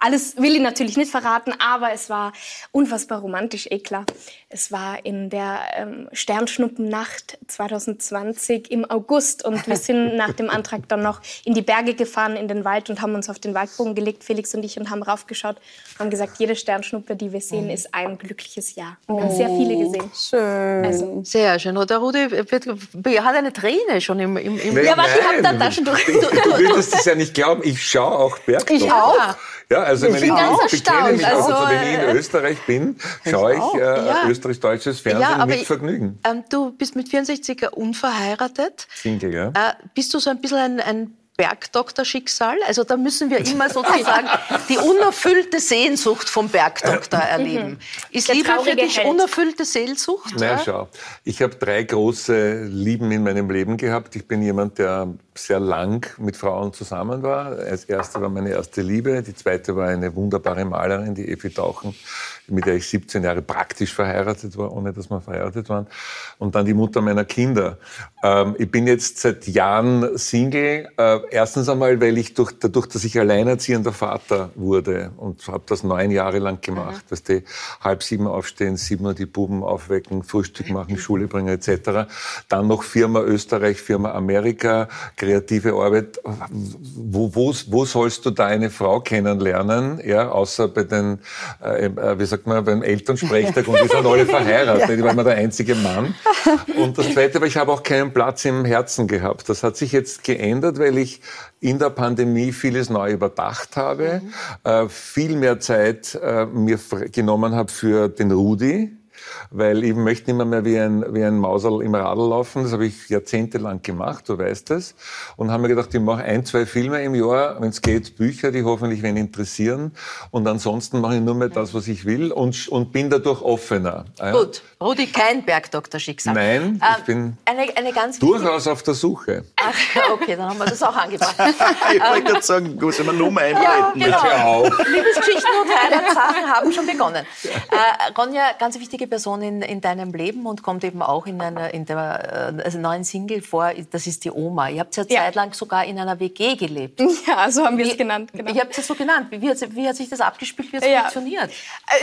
alles will ich natürlich nicht verraten, aber es war unfassbar romantisch, eh klar. Es war in der ähm, Sternschnuppennacht 2020 im August und wir sind <laughs> nach dem Antrag dann noch in die Berge gefahren, in den Wald und haben uns auf den Waldbogen gelegt, Felix und ich, und haben raufgeschaut und haben gesagt, jede Sternschnuppe, die wir sehen, ist ein glückliches Jahr. Wir haben sehr viele oh, gesehen. Schön. Also. Sehr schön. Und der Rudi wird, hat eine Träne schon im... im, im ja, warte, ich habe da Taschentuch. Du, du, du, du würdest es ja nicht glauben, ich schaue auch Bergdorf. Ich auch. Ja, also ich, wenn ich, ich bekenne mich also, auch, also wenn ich in äh, Österreich bin, schaue ich äh, ja. österreich-deutsches Fernsehen ja, mit Vergnügen. Ähm, du bist mit 64 unverheiratet. Single, ja. Äh, bist du so ein bisschen ein, ein Bergdoktor-Schicksal. Also da müssen wir immer sozusagen <laughs> die unerfüllte Sehnsucht vom Bergdoktor mhm. erleben. Ist Der Liebe für dich Held. unerfüllte Sehnsucht? Na ja? schau, ich habe drei große Lieben in meinem Leben gehabt. Ich bin jemand, der sehr lang mit Frauen zusammen war. Als erste war meine erste Liebe, die zweite war eine wunderbare Malerin, die Effi Tauchen, mit der ich 17 Jahre praktisch verheiratet war, ohne dass wir verheiratet waren. Und dann die Mutter meiner Kinder. Ähm, ich bin jetzt seit Jahren Single. Äh, erstens einmal, weil ich durch, dadurch, dass ich alleinerziehender Vater wurde und habe das neun Jahre lang gemacht, mhm. dass die halb sieben aufstehen, sieben Uhr die Buben aufwecken, Frühstück machen, Schule bringen etc. Dann noch Firma Österreich, Firma Amerika, kreative Arbeit. Wo, wo, wo sollst du deine Frau kennenlernen, ja, außer bei den, äh, äh wie sagt man, beim Elternsprechtag und die sind alle verheiratet, <laughs> ich war immer der einzige Mann. Und das Zweite war, ich habe auch keinen Platz im Herzen gehabt. Das hat sich jetzt geändert, weil ich in der Pandemie vieles neu überdacht habe, mhm. äh, viel mehr Zeit äh, mir genommen habe für den Rudi, weil ich möchte nicht mehr, wie ein, wie ein Mauserl im Radl laufen. Das habe ich jahrzehntelang gemacht, du weißt es. Und haben mir gedacht, ich mache ein, zwei Filme im Jahr, wenn es geht, Bücher, die hoffentlich wen interessieren. Und ansonsten mache ich nur mehr das, was ich will und, und bin dadurch offener. Gut, Rudi, kein Bergdoktor-Schicksal. Nein, ich ähm, bin eine, eine ganz durchaus auf der Suche. Ach, okay, dann haben wir das auch angebracht. <laughs> ich wollte gerade sagen, gut, wenn wir Nummer einblenden. Ja, genau. Liebesgeschichten und Heiratssachen haben schon begonnen. Äh, Ronja, ganz wichtige Person in, in deinem Leben und kommt eben auch in, einer, in der äh, also neuen Single vor. Das ist die Oma. Ihr habt ja, ja. zeitlang sogar in einer WG gelebt. <laughs> Ja, so haben wir es genannt. Genau. Ich habe es so genannt. Wie, wie, hat, wie, hat, sich das abgespielt? Wie hat es ja. funktioniert?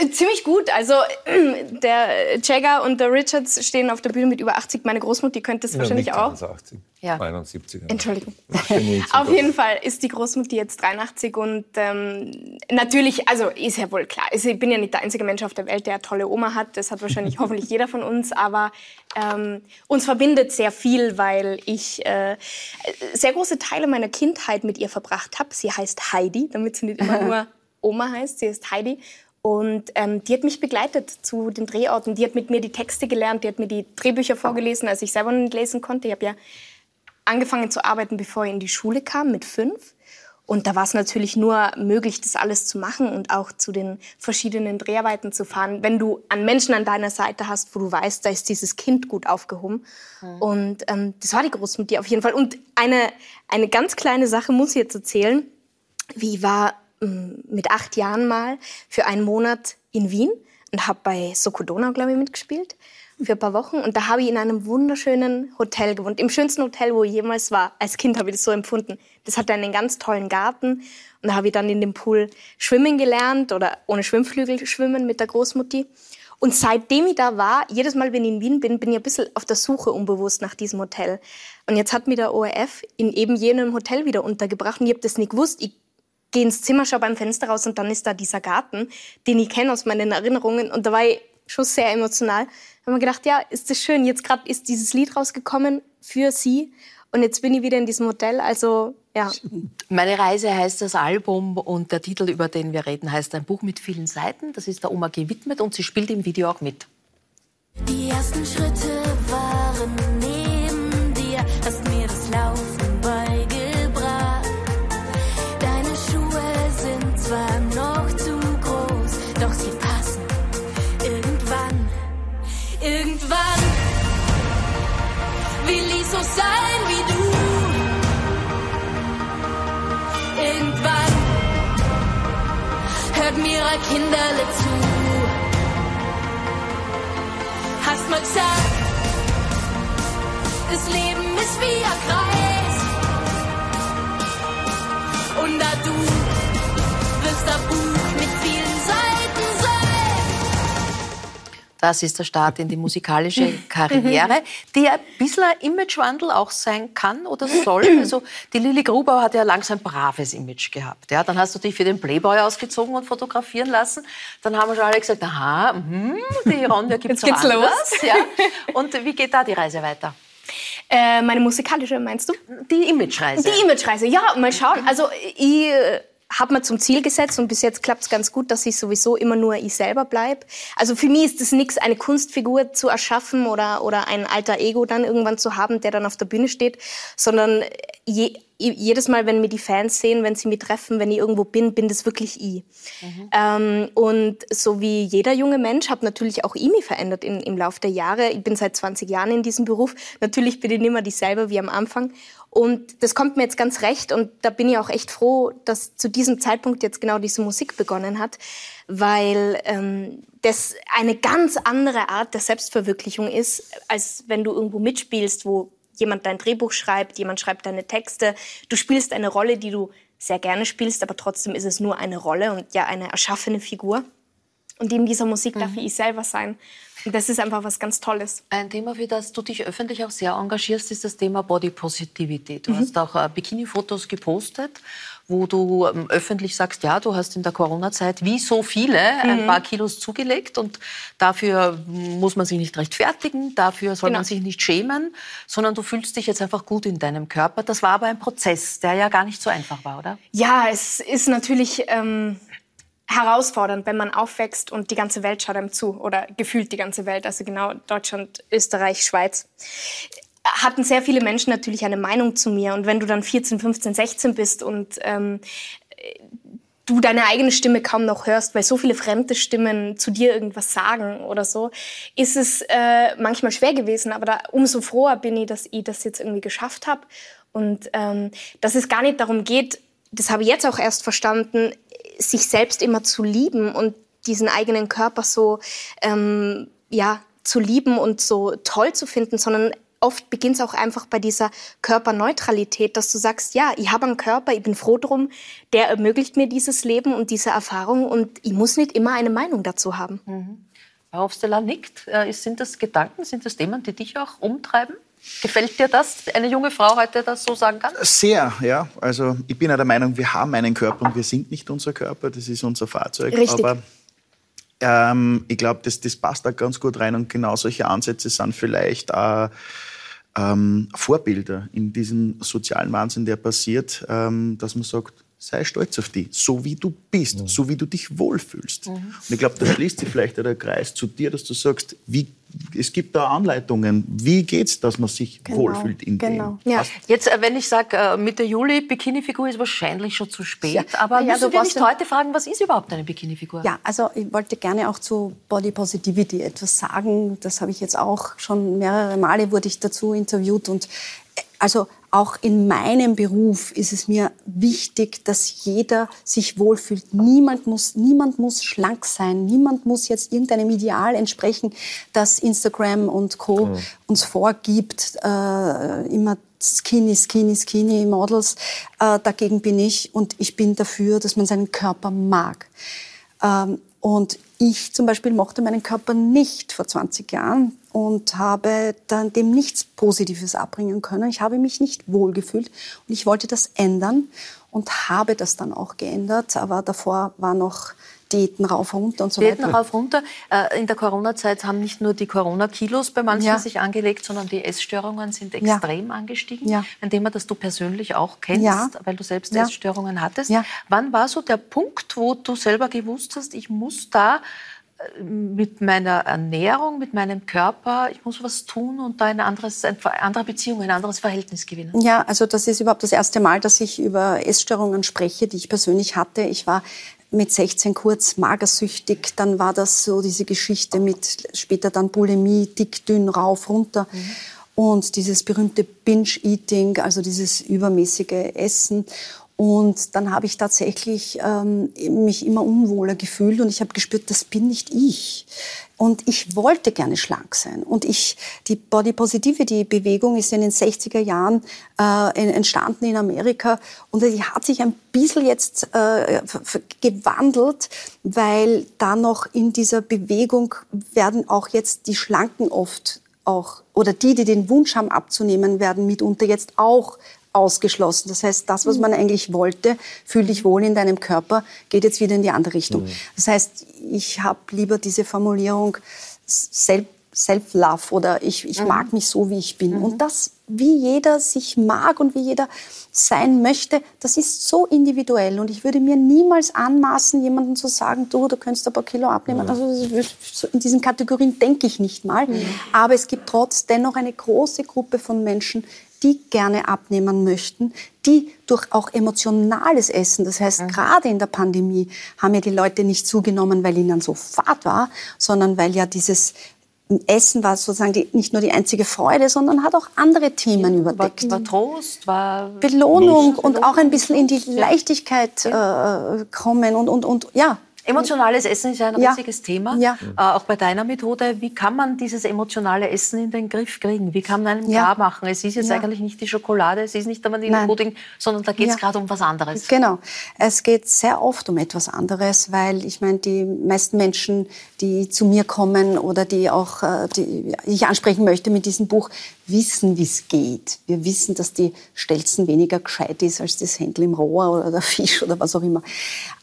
Äh, ziemlich gut. Also <clears throat> der Jagger und der Richards stehen auf der Bühne mit über 80. Meine Großmutter, die könnte das ja, wahrscheinlich auch. 80. Ja. 71. Entschuldigung. <laughs> Auf jeden Fall ist die Großmutter jetzt 83 und ähm, natürlich, also ist ja wohl klar, also ich bin ja nicht der einzige Mensch auf der Welt, der eine tolle Oma hat. Das hat wahrscheinlich hoffentlich jeder von uns, aber ähm, uns verbindet sehr viel, weil ich äh, sehr große Teile meiner Kindheit mit ihr verbracht habe. Sie heißt Heidi, damit sie nicht immer <laughs> nur Oma heißt, sie ist Heidi. Und ähm, die hat mich begleitet zu den Drehorten. Die hat mit mir die Texte gelernt, die hat mir die Drehbücher vorgelesen, als ich selber nicht lesen konnte. Ich habe ja angefangen zu arbeiten, bevor ich in die Schule kam, mit fünf. Und da war es natürlich nur möglich, das alles zu machen und auch zu den verschiedenen Dreharbeiten zu fahren, wenn du einen Menschen an deiner Seite hast, wo du weißt, da ist dieses Kind gut aufgehoben. Mhm. Und ähm, das war die Großmutter auf jeden Fall. Und eine, eine ganz kleine Sache muss ich jetzt erzählen. Wie war ähm, mit acht Jahren mal für einen Monat in Wien und habe bei Sokodona, glaube ich, mitgespielt für ein paar Wochen und da habe ich in einem wunderschönen Hotel gewohnt, im schönsten Hotel, wo ich jemals war. Als Kind habe ich das so empfunden. Das hatte einen ganz tollen Garten und da habe ich dann in dem Pool schwimmen gelernt oder ohne Schwimmflügel schwimmen mit der Großmutti. Und seitdem ich da war, jedes Mal, wenn ich in Wien bin, bin ich ein bisschen auf der Suche unbewusst nach diesem Hotel. Und jetzt hat mir der ORF in eben jenem Hotel wieder untergebracht und ich habe das nicht gewusst. Ich gehe ins Zimmer, schaue beim Fenster raus und dann ist da dieser Garten, den ich kenne aus meinen Erinnerungen. Und da war ich schon sehr emotional. Da haben wir gedacht, ja, ist das schön. Jetzt gerade ist dieses Lied rausgekommen. für sie. Und jetzt bin ich wieder in diesem Modell. Also ja. Meine Reise heißt das Album und der Titel, über den wir reden, heißt ein Buch mit vielen Seiten. Das ist der Oma gewidmet und sie spielt im Video auch mit. Die ersten Schritte waren sein wie du. Irgendwann hört mir ein Kinderle zu hast mal gesagt, das Leben ist wie ein Kreis. Und da du wirst ein Buch Das ist der Start in die musikalische Karriere, die ein bisschen ein Imagewandel auch sein kann oder soll. <clears throat> Also die Lilly Gruber hat ja langsam ein braves Image gehabt. Ja, dann hast du dich für den Playboy ausgezogen und fotografieren lassen. Dann haben wir schon alle gesagt, aha, mh, die Ronja gibt's Jetzt geht's los. Ja. Und wie geht da die Reise weiter? Äh, meine musikalische, meinst du? Die Imagereise. Die Imagereise, ja, mal schauen. Also ich äh, habe mir zum Ziel gesetzt und bis jetzt klappt es ganz gut, dass ich sowieso immer nur ich selber bleib. Also für mich ist es nichts, eine Kunstfigur zu erschaffen oder, oder ein alter Ego dann irgendwann zu haben, der dann auf der Bühne steht, sondern je, jedes Mal, wenn mir die Fans sehen, wenn sie mich treffen, wenn ich irgendwo bin, bin das wirklich ich. Mhm. Ähm, und so wie jeder junge Mensch habe natürlich auch ich mich verändert in, im Laufe der Jahre. Ich bin seit 20 Jahren in diesem Beruf. Natürlich bin ich nicht mehr dieselbe wie am Anfang. Und das kommt mir jetzt ganz recht und da bin ich auch echt froh, dass zu diesem Zeitpunkt jetzt genau diese Musik begonnen hat, weil ähm, das eine ganz andere Art der Selbstverwirklichung ist, als wenn du irgendwo mitspielst, wo jemand dein Drehbuch schreibt, jemand schreibt deine Texte. Du spielst eine Rolle, die du sehr gerne spielst, aber trotzdem ist es nur eine Rolle und ja eine erschaffene Figur. Und in dieser Musik mhm. darf ich selber sein. Und das ist einfach was ganz Tolles. Ein Thema, für das du dich öffentlich auch sehr engagierst, ist das Thema Body Positivity. Du mhm. hast auch äh, Bikini-Fotos gepostet, wo du ähm, öffentlich sagst, ja, du hast in der Corona-Zeit wie so viele mhm. ein paar Kilos zugelegt und dafür muss man sich nicht rechtfertigen, dafür soll genau. man sich nicht schämen, sondern du fühlst dich jetzt einfach gut in deinem Körper. Das war aber ein Prozess, der ja gar nicht so einfach war, oder? Ja, es ist natürlich... Ähm herausfordernd, wenn man aufwächst und die ganze Welt schaut einem zu oder gefühlt die ganze Welt, also genau Deutschland, Österreich, Schweiz. Hatten sehr viele Menschen natürlich eine Meinung zu mir und wenn du dann 14, 15, 16 bist und ähm, du deine eigene Stimme kaum noch hörst, weil so viele fremde Stimmen zu dir irgendwas sagen oder so, ist es äh, manchmal schwer gewesen. Aber da, umso froher bin ich, dass ich das jetzt irgendwie geschafft habe und ähm, dass es gar nicht darum geht, das habe ich jetzt auch erst verstanden, sich selbst immer zu lieben und diesen eigenen Körper so ähm, ja zu lieben und so toll zu finden, sondern oft beginnt es auch einfach bei dieser Körperneutralität, dass du sagst, ja, ich habe einen Körper, ich bin froh drum, der ermöglicht mir dieses Leben und diese Erfahrung und ich muss nicht immer eine Meinung dazu haben. Mhm. Frau Hofsteller nickt. Äh, sind das Gedanken, sind das Themen, die dich auch umtreiben? Gefällt dir das, eine junge Frau heute das so sagen kann? Sehr, ja. Also ich bin ja der Meinung, wir haben einen Körper und wir sind nicht unser Körper, das ist unser Fahrzeug. Richtig. Aber ähm, ich glaube, das, das passt da ganz gut rein und genau solche Ansätze sind vielleicht auch ähm, Vorbilder in diesem sozialen Wahnsinn, der passiert, ähm, dass man sagt, sei stolz auf dich, so wie du bist, mhm. so wie du dich wohlfühlst. Mhm. Und ich glaube, da schließt sich vielleicht der Kreis zu dir, dass du sagst, wie es gibt da Anleitungen. Wie geht's, dass man sich genau, wohlfühlt in genau. dem? Ja. Jetzt, äh, wenn ich sage, äh, Mitte Juli, Bikini-Figur ist wahrscheinlich schon zu spät. Ja. Aber ja, müssen wir nicht heute fragen, was ist überhaupt eine Bikini-Figur? Ja, also ich wollte gerne auch zu Body Positivity etwas sagen. Das habe ich jetzt auch schon mehrere Male wurde ich dazu interviewt und äh, also auch in meinem Beruf ist es mir wichtig, dass jeder sich wohlfühlt. Niemand muss, niemand muss schlank sein. Niemand muss jetzt irgendeinem Ideal entsprechen, das Instagram und Co. Mhm. uns vorgibt. Äh, immer skinny, skinny, skinny Models. Äh, dagegen bin ich und ich bin dafür, dass man seinen Körper mag. Ähm, und ich zum Beispiel mochte meinen Körper nicht vor 20 Jahren und habe dann dem nichts Positives abbringen können. Ich habe mich nicht wohlgefühlt und ich wollte das ändern und habe das dann auch geändert. Aber davor war noch Diäten rauf, runter und so Diäten weiter. rauf, runter. Äh, in der Corona-Zeit haben nicht nur die Corona-Kilos bei manchen Ja. sich angelegt, sondern die Essstörungen sind extrem angestiegen. Ja. Ein Thema, das du persönlich auch kennst, Ja. weil du selbst Ja. Essstörungen hattest. Ja. Wann war so der Punkt, wo du selber gewusst hast, ich muss da äh, mit meiner Ernährung, mit meinem Körper, ich muss was tun und da ein anderes, eine andere Beziehung, ein anderes Verhältnis gewinnen? Ja, also das ist überhaupt das erste Mal, dass ich über Essstörungen spreche, die ich persönlich hatte. Ich war mit 16 kurz magersüchtig, dann war das so diese Geschichte mit später dann Bulimie, dick, dünn, rauf, runter. Und dieses berühmte Binge-Eating, also dieses übermäßige Essen. Und dann habe ich tatsächlich ähm, mich immer unwohler gefühlt und ich habe gespürt, das bin nicht ich. Und ich wollte gerne schlank sein. Und ich, die Body Positivity Bewegung ist in den 60er Jahren äh, entstanden in Amerika und die hat sich ein bisschen jetzt äh, gewandelt, weil da noch in dieser Bewegung werden auch jetzt die Schlanken oft auch, oder die, die den Wunsch haben abzunehmen, werden mitunter jetzt auch ausgeschlossen. Das heißt, das, was man eigentlich wollte, fühl dich wohl in deinem Körper, geht jetzt wieder in die andere Richtung. Das heißt, ich habe lieber diese Formulierung Self- Self-Love oder ich, ich mag mich so, wie ich bin. Und das, wie jeder sich mag und wie jeder sein möchte, das ist so individuell. Und ich würde mir niemals anmaßen, jemandem zu sagen, du, du könntest ein paar Kilo abnehmen. Also so in diesen Kategorien denke ich nicht mal. Aber es gibt trotzdem noch eine große Gruppe von Menschen, die gerne abnehmen möchten, die durch auch emotionales Essen, das heißt gerade in der Pandemie haben ja die Leute nicht zugenommen, weil ihnen so fad war, sondern weil ja dieses Essen war sozusagen die, nicht nur die einzige Freude, sondern hat auch andere Themen War, überdeckt. war Trost, war Belohnung Lust, und auch ein bisschen in die Ja. Leichtigkeit äh, kommen und, und, und ja. Emotionales Essen ist ein Ja. riesiges Thema, Ja. äh, auch bei deiner Methode. Wie kann man dieses emotionale Essen in den Griff kriegen? Wie kann man einem Ja. klar machen, es ist jetzt eigentlich nicht die Schokolade, es ist nicht der Vanillepudding, sondern da geht es gerade um was anderes. Genau. Es geht sehr oft um etwas anderes, weil ich meine, die meisten Menschen, die zu mir kommen oder die auch äh, die ich ansprechen möchte mit diesem Buch, wissen, wie es geht. Wir wissen, dass die Stelzen weniger gescheit ist als das Händel im Rohr oder der Fisch oder was auch immer.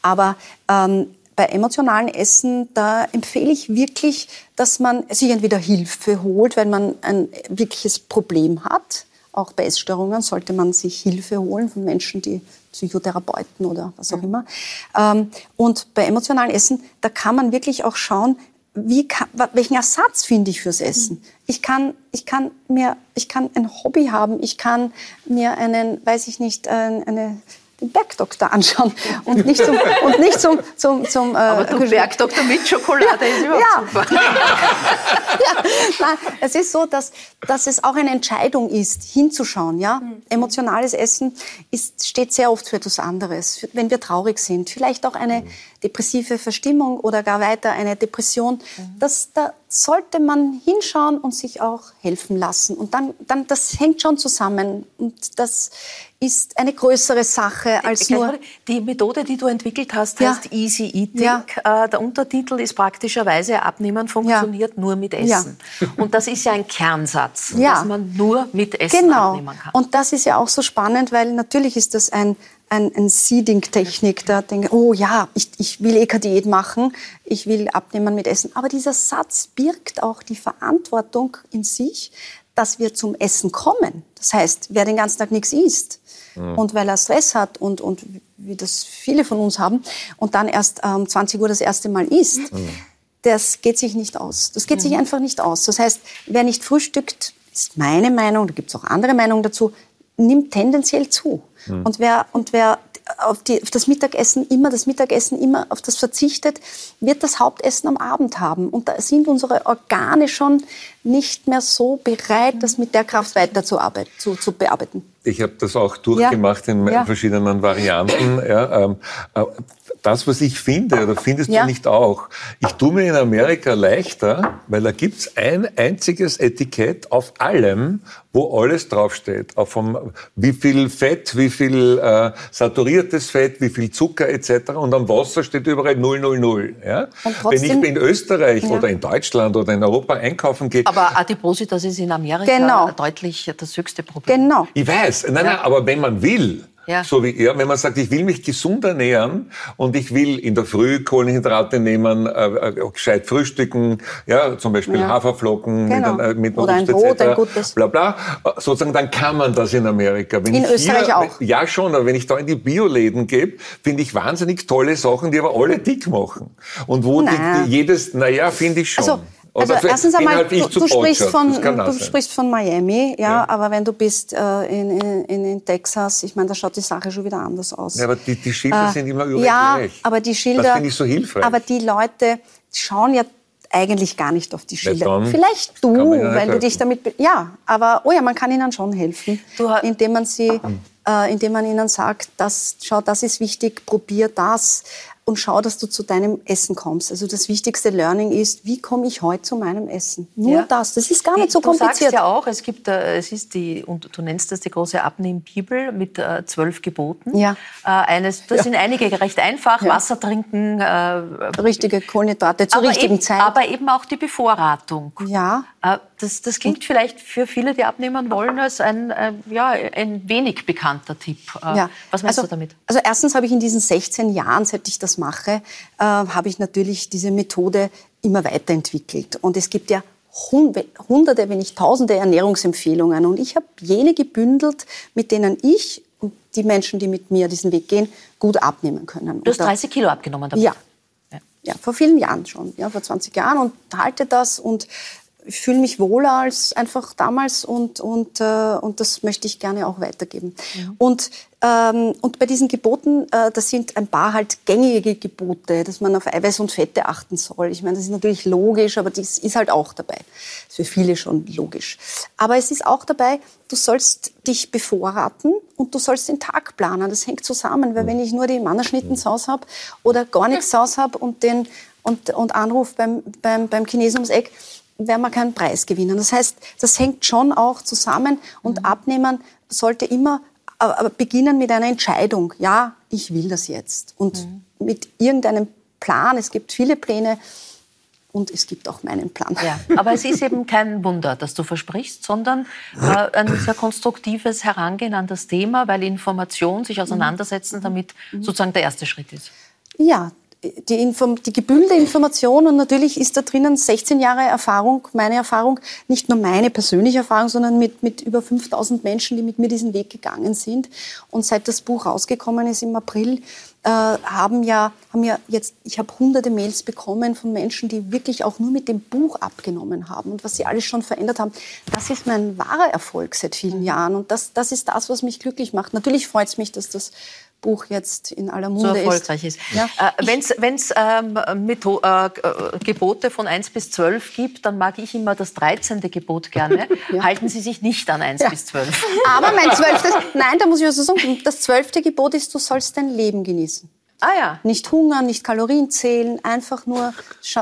Aber ähm, bei emotionalen Essen, da empfehle ich wirklich, dass man sich entweder Hilfe holt, wenn man ein wirkliches Problem hat. Auch bei Essstörungen sollte man sich Hilfe holen von Menschen, die Psychotherapeuten oder was auch immer. Ähm, und bei emotionalen Essen, da kann man wirklich auch schauen, wie kann, welchen Ersatz finde ich fürs Essen? Ich kann, ich kann mir, ich kann ein Hobby haben, ich kann mir einen, weiß ich nicht, ein, eine den Bergdoktor anschauen und nicht zum und nicht zum zum zum äh, Aber du Bergdoktor mit Schokolade ist überhaupt ja. super. <laughs> ja, nein, es ist so, dass, dass es auch eine Entscheidung ist, hinzuschauen. Ja? Emotionales Essen ist, steht sehr oft für etwas anderes. Für, wenn wir traurig sind, vielleicht auch eine depressive Verstimmung oder gar weiter eine Depression, das, da sollte man hinschauen und sich auch helfen lassen. Und dann, dann das hängt schon zusammen. Und das ist eine größere Sache als Gleich nur... mal, Die Methode, die du entwickelt hast, Ja. heißt Easy Eating. Ja. Äh, Der Untertitel ist praktischerweise Abnehmen funktioniert nur mit Essen. Und das ist ja ein Kernsatz, Ja. dass man nur mit Essen Genau. abnehmen kann. Und das ist ja auch so spannend, weil natürlich ist das ein, ein, ein Seeding-Technik. Da denke oh ja, ich, ich will eh keine Diät machen, ich will abnehmen mit Essen. Aber dieser Satz birgt auch die Verantwortung in sich, dass wir zum Essen kommen. Das heißt, wer den ganzen Tag nichts isst und weil er Stress hat und, und wie das viele von uns haben und dann erst um 20 Uhr das erste Mal isst, das geht sich nicht aus. Das geht sich einfach nicht aus. Das heißt, wer nicht frühstückt, ist meine Meinung, da gibt es auch andere Meinungen dazu, nimmt tendenziell zu. Und wer, und wer auf, die, auf das Mittagessen immer, das Mittagessen immer auf das verzichtet, wird das Hauptessen am Abend haben. Und da sind unsere Organe schon nicht mehr so bereit, das mit der Kraft weiter zu, arbeiten, zu, zu bearbeiten. Ich habe das auch durchgemacht in Ja. verschiedenen Varianten. Ja, ähm, äh, das, was ich finde, oder findest Ja. du nicht auch? Ich tue mir in Amerika leichter, weil da gibt's ein einziges Etikett auf allem, wo alles draufsteht. Auf vom, wie viel Fett, wie viel äh, saturiertes Fett, wie viel Zucker etc. Und am Wasser steht überall 000. Ja? Und Wenn ich trotzdem- in Österreich Ja. oder in Deutschland oder in Europa einkaufen gehe, Aber Adipositas ist in Amerika Genau. deutlich das höchste Problem. Genau. ich weiß, nein, nein, aber wenn man will, Ja. So wie er, wenn man sagt, ich will mich gesund ernähren und ich will in der Früh Kohlenhydrate nehmen, äh, äh, gescheit frühstücken, ja, zum Beispiel Ja. Haferflocken Genau. mit, ein- mit Oder ein Obst Brot, etc., ein gutes. bla bla, Äh, sozusagen, dann kann man das in Amerika. Wenn In ich Österreich hier, auch. Ja, schon, aber wenn ich da in die Bioläden gehe, finde ich wahnsinnig tolle Sachen, die aber alle dick machen. Und wo die, die jedes, naja, finde ich schon. Also, also erstens einmal, du, zu du, sprichst von, du sprichst von Miami, ja, Ja. aber wenn du bist äh, in, in, in, Texas, ich meine, da schaut die Sache schon wieder anders aus. Ja, aber die, die Schilder Äh, sind immer überall ja, gleich. aber die Schilder. Das finde ich so hilfreich. Aber die Leute schauen ja eigentlich gar nicht auf die Schilder. dann Vielleicht du, weil du dich damit. Ja, aber oh ja, man kann ihnen schon helfen, indem man sie, äh, indem man ihnen sagt, das, schau, das ist wichtig, probier das und schau, dass du zu deinem Essen kommst. Also das wichtigste Learning ist, wie komme ich heute zu meinem Essen? Nur Ja. das. Das ist gar nicht so du sagst kompliziert. ja auch, es gibt, äh, es ist die, und du nennst das die große Abnehmbibel mit äh, zwölf Geboten. Ja. Äh, eines, das sind einige recht einfach, Ja. Wasser trinken, äh, Richtige Kohlenhydrate zur richtigen eben, Zeit. Aber eben auch die Bevorratung. Ja. Das, das klingt vielleicht für viele, die abnehmen wollen, als ein, äh, ja, ein wenig bekannter Tipp. Äh, Ja. Was meinst also, du damit? Also erstens habe ich in diesen 16 Jahren, seit ich das mache, äh, habe ich natürlich diese Methode immer weiterentwickelt. Und es gibt ja hun- hunderte, wenn nicht tausende Ernährungsempfehlungen. Und ich habe jene gebündelt, mit denen ich und die Menschen, die mit mir diesen Weg gehen, gut abnehmen können. Du hast Und da- 30 Kilo abgenommen damit. ja. Ja, vor vielen Jahren schon, ja, vor 20 Jahren und halte das und ich fühle mich wohler als einfach damals und, und, äh, und das möchte ich gerne auch weitergeben. Und, ähm, und bei diesen Geboten, äh, das sind ein paar halt gängige Gebote, dass man auf Eiweiß und Fette achten soll. Ich meine, das ist natürlich logisch, aber das ist halt auch dabei. Das ist für viele schon logisch. Aber es ist auch dabei, du sollst dich bevorraten und du sollst den Tag planen. Das hängt zusammen, weil wenn ich nur die Mannerschnitten zu Hause habe oder gar nichts Hause habe und, den, und, und Anruf beim, beim, beim Chinesen ums Eck, werden wir keinen Preis gewinnen. Das heißt, das hängt schon auch zusammen und Abnehmen sollte immer äh, äh, beginnen mit einer Entscheidung. Ja, ich will das jetzt. Und mit irgendeinem Plan. Es gibt viele Pläne und es gibt auch meinen Plan. Ja, aber es ist eben kein Wunder, das du versprichst, sondern äh, ein sehr konstruktives Herangehen an das Thema, weil Information, sich auseinandersetzen damit sozusagen der erste Schritt ist. Ja, die, Inform die gebündelte Information und natürlich ist da drinnen 16 Jahre Erfahrung, meine Erfahrung, nicht nur meine persönliche Erfahrung, sondern mit, mit über 5000 Menschen, die mit mir diesen Weg gegangen sind. Und seit das Buch rausgekommen ist im April, äh, haben ja, haben ja jetzt, ich habe hunderte Mails bekommen von Menschen, die wirklich auch nur mit dem Buch abgenommen haben und was sie alles schon verändert haben. Das ist mein wahrer Erfolg seit vielen Jahren und das, das ist das, was mich glücklich macht. Natürlich freut es mich, dass das Buch jetzt in aller so Munde erfolgreich ist. Ja. Äh, Wenn es ähm, äh, Gebote von 1 bis 12 gibt, dann mag ich immer das 13. Gebot gerne. <laughs> Halten Sie sich nicht an 1 Ja. bis 12. Aber mein zwölftes, nein, da muss ich also sagen, das zwölfte Gebot ist, du sollst dein Leben genießen. Ah ja. Nicht hungern, nicht Kalorien zählen, einfach nur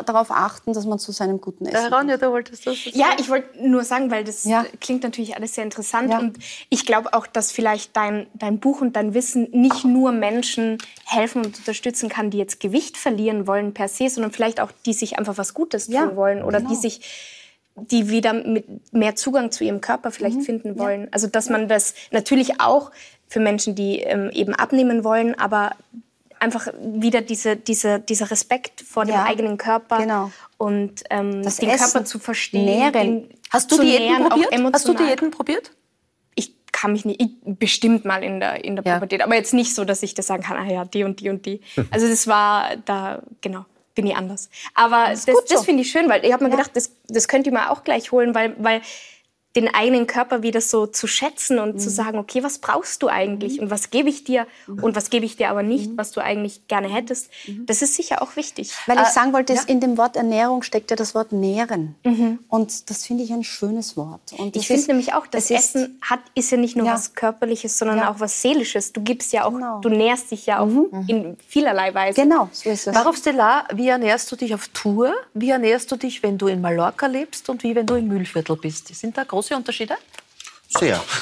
darauf achten, dass man zu seinem guten Essen Äh, Ronja, du wolltest das Ja, ich wollte nur sagen, weil das Ja. klingt natürlich alles sehr interessant Ja. und ich glaube auch, dass vielleicht dein, dein Buch und dein Wissen nicht nur Menschen helfen und unterstützen kann, die jetzt Gewicht verlieren wollen per se, sondern vielleicht auch die sich einfach was Gutes tun Ja, wollen oder die genau. sich die wieder mit mehr Zugang zu ihrem Körper vielleicht Mhm. finden wollen. Also dass man das natürlich auch für Menschen, die ähm, eben abnehmen wollen, aber einfach wieder diese, diese, dieser Respekt vor dem Ja, eigenen Körper genau. und ähm, Das den Essen Körper zu verstehen. nähren. Hast du Diäten nähren, probiert? Hast du. Diäten probiert? Ich kann mich nicht, ich, bestimmt mal in der, in der Ja. Pubertät, aber jetzt nicht so, dass ich das sagen kann, ah ja, die und die und die. <laughs> Also das war da, genau, bin ich anders. Aber das, das so. finde ich schön, weil ich habe mir gedacht, das, das könnt ihr mal auch gleich holen, weil, weil den eigenen Körper wieder so zu schätzen und Mhm. zu sagen, okay, was brauchst du eigentlich und was gebe ich dir Mhm. und was gebe ich dir aber nicht, was du eigentlich gerne hättest, das ist sicher auch wichtig. Weil ich Äh, sagen wollte, ja. in dem Wort Ernährung steckt ja das Wort nähren. Und das finde ich ein schönes Wort. Und Ich finde nämlich auch, das Essen hat, ist ja nicht nur Ja. was Körperliches, sondern Ja. auch was Seelisches. Du gibst ja auch, Genau. du nährst dich ja auch in vielerlei Weise. Genau, so ist es. Varov Stellar, wie ernährst du dich auf Tour? Wie ernährst du dich, wenn du in Mallorca lebst und wie wenn du im Mühlviertel bist? Sind da große Unterschiede? Sehr. <laughs>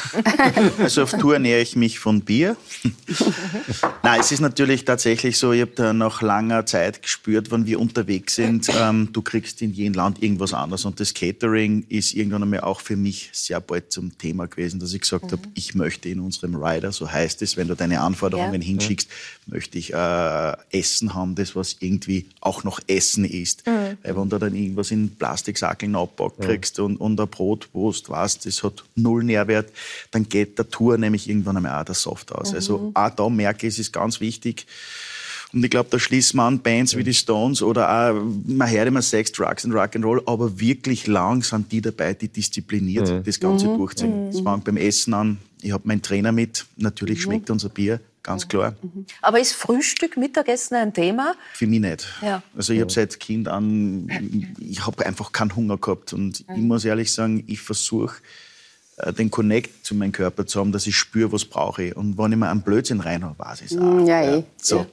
Also auf Tour ernähre ich mich von Bier. <laughs> Nein, es ist natürlich tatsächlich so, ich habe da nach langer Zeit gespürt, wenn wir unterwegs sind, ähm, du kriegst in jedem Land irgendwas anderes. Und das Catering ist irgendwann einmal auch für mich sehr bald zum Thema gewesen, dass ich gesagt mhm. habe, ich möchte in unserem Rider, so heißt es, wenn du deine Anforderungen ja. hinschickst, möchte ich äh, Essen haben, das was irgendwie auch noch Essen ist. Mhm. Weil wenn du dann irgendwas in Plastiksackeln abpackt kriegst und, und ein Brot, wo du weißt, das hat null Nährwert, dann geht der Tour nämlich irgendwann einmal auch der Soft aus. Also mhm. Also auch da merke ich, es ist ganz wichtig. Und ich glaube, da schließt man Bands wie die Stones oder auch, man hört immer Sex, Drugs und Rock'n'Roll, aber wirklich lang sind die dabei, die diszipliniert mhm. das Ganze mhm. durchziehen. Es mhm. fängt beim Essen an. Ich habe meinen Trainer mit. Natürlich mhm. schmeckt unser Bier ganz klar. Mhm. Aber ist Frühstück, Mittagessen ein Thema? Für mich nicht. Ja. Also ich habe seit Kind an, ich habe einfach keinen Hunger gehabt und ich muss ehrlich sagen, ich versuche den Connect zu meinem Körper zu haben, dass ich spüre, was brauche ich. Und wenn ich mir einen Blödsinn reinhaue, weiß ich es auch. Ja, ja. Eh. So. Ja.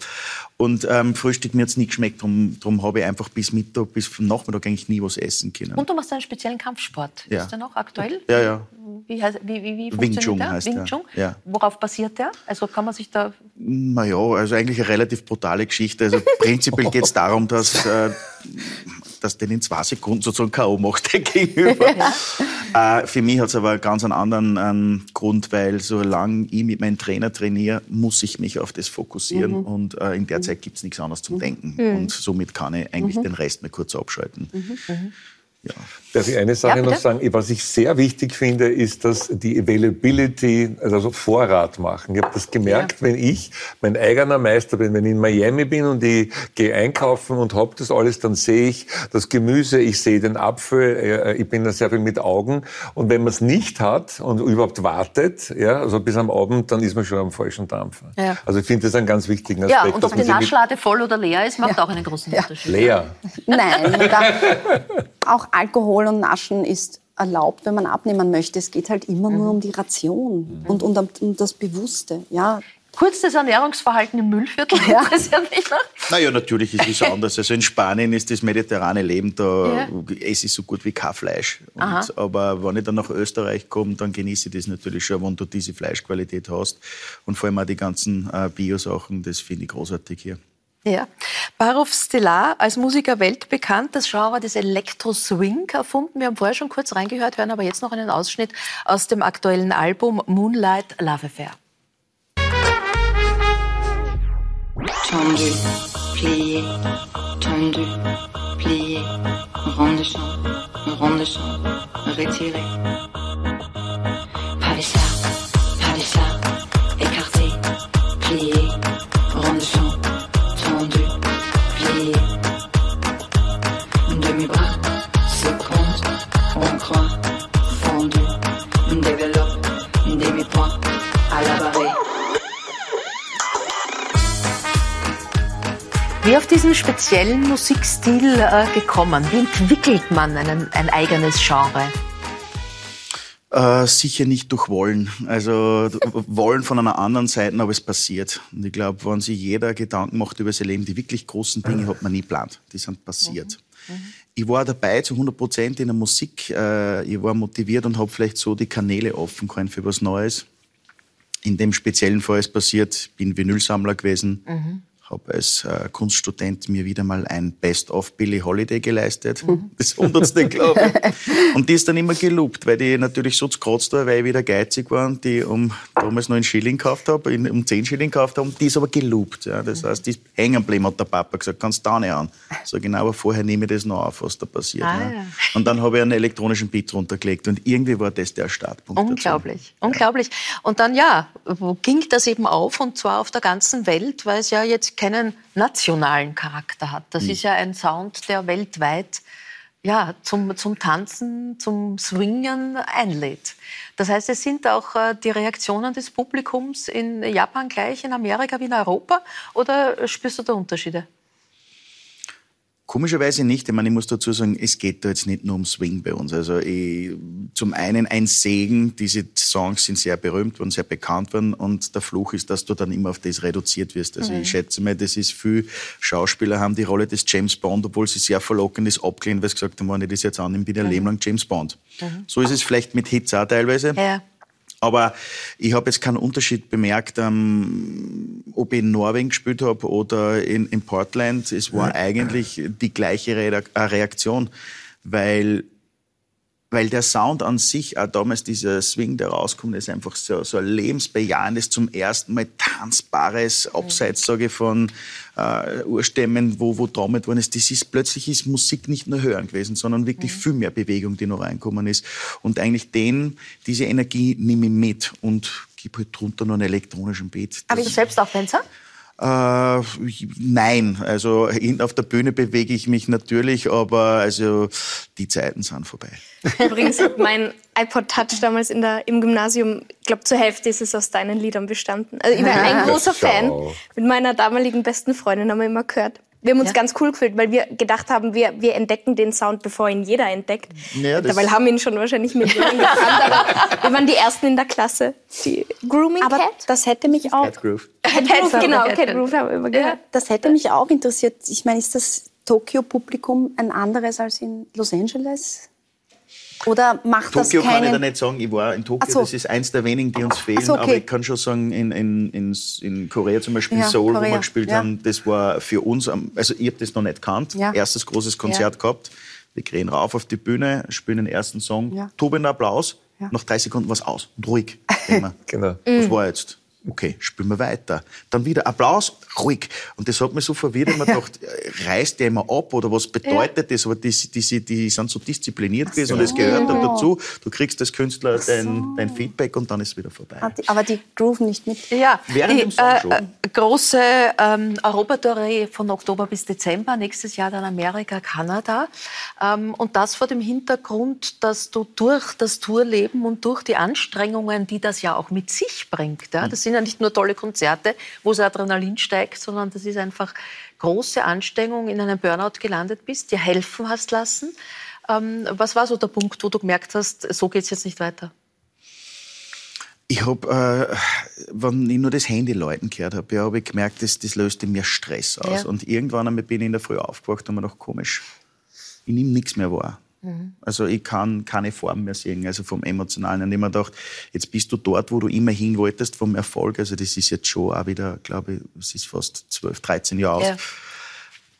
Und ähm, Frühstück mir jetzt nicht geschmeckt, darum, darum habe ich einfach bis Mittag, bis Nachmittag eigentlich nie was essen können. Und du machst einen speziellen Kampfsport. Ja. Ist der noch aktuell? Ja, ja. Wie, heißt, wie, wie, wie Wing Chun der? heißt Wing Chun? Ja. Worauf basiert der? Also kann man sich da... Naja, also eigentlich eine relativ brutale Geschichte. Also prinzipiell <laughs> geht es darum, dass... Äh, dass den in zwei Sekunden sozusagen K.O. macht, der Gegenüber. <laughs> Ja. Äh, für mich hat es aber ganz einen anderen ähm, Grund, weil solange ich mit meinem Trainer trainiere, muss ich mich auf das fokussieren mhm. und äh, in der Zeit gibt es nichts anderes zum mhm. Denken. Mhm. Und somit kann ich eigentlich mhm. den Rest mal kurz abschalten. Mhm. Mhm. Ja. Darf ich eine Sache ja, noch sagen? Was ich sehr wichtig finde, ist, dass die Availability, also Vorrat machen. Ich habe das gemerkt, ja. wenn ich mein eigener Meister bin, wenn ich in Miami bin und ich gehe einkaufen und hab das alles, dann sehe ich das Gemüse, ich sehe den Apfel, äh, ich bin da sehr viel mit Augen. Und wenn man es nicht hat und überhaupt wartet, ja, also bis am Abend, dann ist man schon am falschen Dampfer. Ja. Also ich finde das einen ganz wichtigen Aspekt. Ja, und ob die Naschlade voll oder leer ist, macht auch einen großen Unterschied. Leer? Nein, <laughs> auch Alkohol und Naschen ist erlaubt, wenn man abnehmen möchte. Es geht halt immer mhm. nur um die Ration mhm. und um, um, das Bewusste. Ja. Kurz das Ernährungsverhalten im Müllviertel ja. interessiert mich noch. Naja, natürlich ist es anders. Also in Spanien ist das mediterrane Leben, da ja. esse ich so gut wie kein Fleisch. Und, aber wenn ich dann nach Österreich komme, dann genieße ich das natürlich schon, wenn du diese Fleischqualität hast. Und vor allem auch die ganzen äh, Bio-Sachen, das finde ich großartig hier. Ja. Barov Stellar, als Musiker weltbekannt, das Genre des Elektro-Swing erfunden. Wir haben vorher schon kurz reingehört, hören aber jetzt noch einen Ausschnitt aus dem aktuellen Album Moonlight Love Affair. Tendu, plié, tendu, plié, rond de champ, rond de champ, retiré. Pas ça, pas ça, écarté, plié, Wie auf diesen speziellen Musikstil äh, gekommen? Wie entwickelt man einen, ein eigenes Genre? Äh, sicher nicht durch Wollen. Also Wollen von einer anderen Seite, aber es passiert. Und ich glaube, wenn sich jeder Gedanken macht über sein Leben, die wirklich großen Dinge hat man nie geplant. Die sind passiert. Mhm. Mhm. Ich war dabei zu 100 Prozent in der Musik. Äh, ich war motiviert und habe vielleicht so die Kanäle offen können für was Neues. In dem speziellen Fall ist passiert, bin Vinylsammler gewesen. Mhm habe als äh, Kunststudent mir wieder mal ein Best-of Billie Holiday geleistet. Mhm. Das hundertste, glaube ich. Und die ist dann immer gelobt, weil die natürlich so zu war, weil ich wieder geizig war und die um damals noch einen Schilling gekauft habe, um 10 Schilling gekauft habe. Die ist aber gelobt. Ja. Das heißt, die ist hängen geblieben, hat der Papa gesagt, kannst da nicht an. So genau, aber vorher nehme ich das noch auf, was da passiert. Ah, ja. Und dann habe ich einen elektronischen Beat runtergelegt und irgendwie war das der Startpunkt. Unglaublich, dazu. unglaublich. Und dann ja, wo ging das eben auf und zwar auf der ganzen Welt, weil es ja jetzt keinen nationalen Charakter hat. Das mhm. ist ja ein Sound, der weltweit ja, zum, zum Tanzen, zum Swingen einlädt. Das heißt, es sind auch äh, die Reaktionen des Publikums in Japan gleich, in Amerika wie in Europa? Oder spürst du da Unterschiede? Komischerweise nicht. Ich meine, ich muss dazu sagen, es geht da jetzt nicht nur um Swing bei uns. Also ich, zum einen ein Segen, diese Songs sind sehr berühmt und sehr bekannt worden und der Fluch ist, dass du dann immer auf das reduziert wirst. Also mhm. ich schätze mal, das ist viel Schauspieler haben die Rolle des James Bond, obwohl sie sehr verlockend ist, abgelehnt, weil sie gesagt haben, wenn ich das jetzt annehme, bin ich ein mhm. Leben lang James Bond. Mhm. So ist es vielleicht mit Hits auch teilweise. Ja. Aber ich habe jetzt keinen Unterschied bemerkt, ähm, ob ich in Norwegen gespielt habe oder in, in Portland. Es war eigentlich die gleiche Reaktion, weil weil der Sound an sich, auch damals dieser Swing, der rauskommt, ist einfach so, so ein lebensbejahendes, zum ersten Mal tanzbares, abseits, sage ich, von äh, Urstämmen, wo, wo damit worden ist. Das ist, plötzlich ist Musik nicht nur hören gewesen, sondern wirklich mhm. viel mehr Bewegung, die noch reinkommen ist. Und eigentlich den, diese Energie nehme ich mit und gebe halt drunter noch einen elektronischen Beat. Aber du selbst auch Tänzer? Äh, nein, also auf der Bühne bewege ich mich natürlich, aber also die Zeiten sind vorbei. <laughs> Übrigens hat mein iPod Touch damals in der, im Gymnasium, ich glaube zur Hälfte ist es aus deinen Liedern bestanden. Also ich war ein großer Fan. Mit meiner damaligen besten Freundin haben wir immer gehört. Wir haben uns ja. ganz cool gefühlt, weil wir gedacht haben, wir, wir entdecken den Sound, bevor ihn jeder entdeckt. Ja, Dabei haben ihn schon wahrscheinlich Millionen <laughs> gekannt, aber wir waren die Ersten in der Klasse. Die Grooming aber Cat? das hätte mich auch... Cat Groove. Cat Groove, genau. Cat Groove haben wir immer gehört. Das hätte mich auch interessiert. Ich meine, ist das Tokio-Publikum ein anderes als in Los Angeles? Oder macht Tokio das keinen... kann ich da nicht sagen. Ich war in Tokio, so. das ist eins der wenigen, die uns fehlen. So, okay. Aber ich kann schon sagen, in, in, in, in Korea zum Beispiel, ja, Seoul, Korea. wo wir gespielt ja. haben, das war für uns, also ich habe das noch nicht kannt. Ja. Erstes großes Konzert gehabt. Wir gehen rauf auf die Bühne, spielen den ersten Song, ja. tobender Applaus. Nach drei Sekunden war es aus und ruhig. <laughs> genau. Was war jetzt? Okay, spielen wir weiter. Dann wieder Applaus, ruhig. Und das hat mich so verwirrt, ich mir gedacht, reißt der immer ab oder was bedeutet ja. das? Aber die, die, die sind so diszipliniert gewesen so. und es gehört dann dazu. Du kriegst als Künstler dein, so. dein, Feedback und dann ist es wieder vorbei. Aber die grooven nicht mit? Ja, Während die, äh. Äh, große ähm, Europatournee von Oktober bis Dezember, nächstes Jahr dann Amerika, Kanada. Ähm, und das vor dem Hintergrund, dass du durch das Tourleben und durch die Anstrengungen, die das ja auch mit sich bringt, ja, das sind ja nicht nur tolle Konzerte, wo das Adrenalin steigt, sondern das ist einfach große Anstrengung, in einem Burnout gelandet bist, dir helfen hast lassen. Ähm, was war so der Punkt, wo du gemerkt hast, so geht es jetzt nicht weiter? Ich habe, äh, wenn ich nur das Handy Leuten gehört habe, ja, habe ich gemerkt, das, das löst in mir Stress aus. Ja. Und irgendwann einmal bin ich in der Früh aufgewacht und mir gedacht, komisch, ich nehme nichts mehr wahr. Mhm. Also ich kann keine Form mehr sehen, also vom Emotionalen. Und ich mir gedacht, jetzt bist du dort, wo du immer hin wolltest vom Erfolg. Also das ist jetzt schon auch wieder, glaube ich, es ist fast 12, 13 Jahre ja. aus.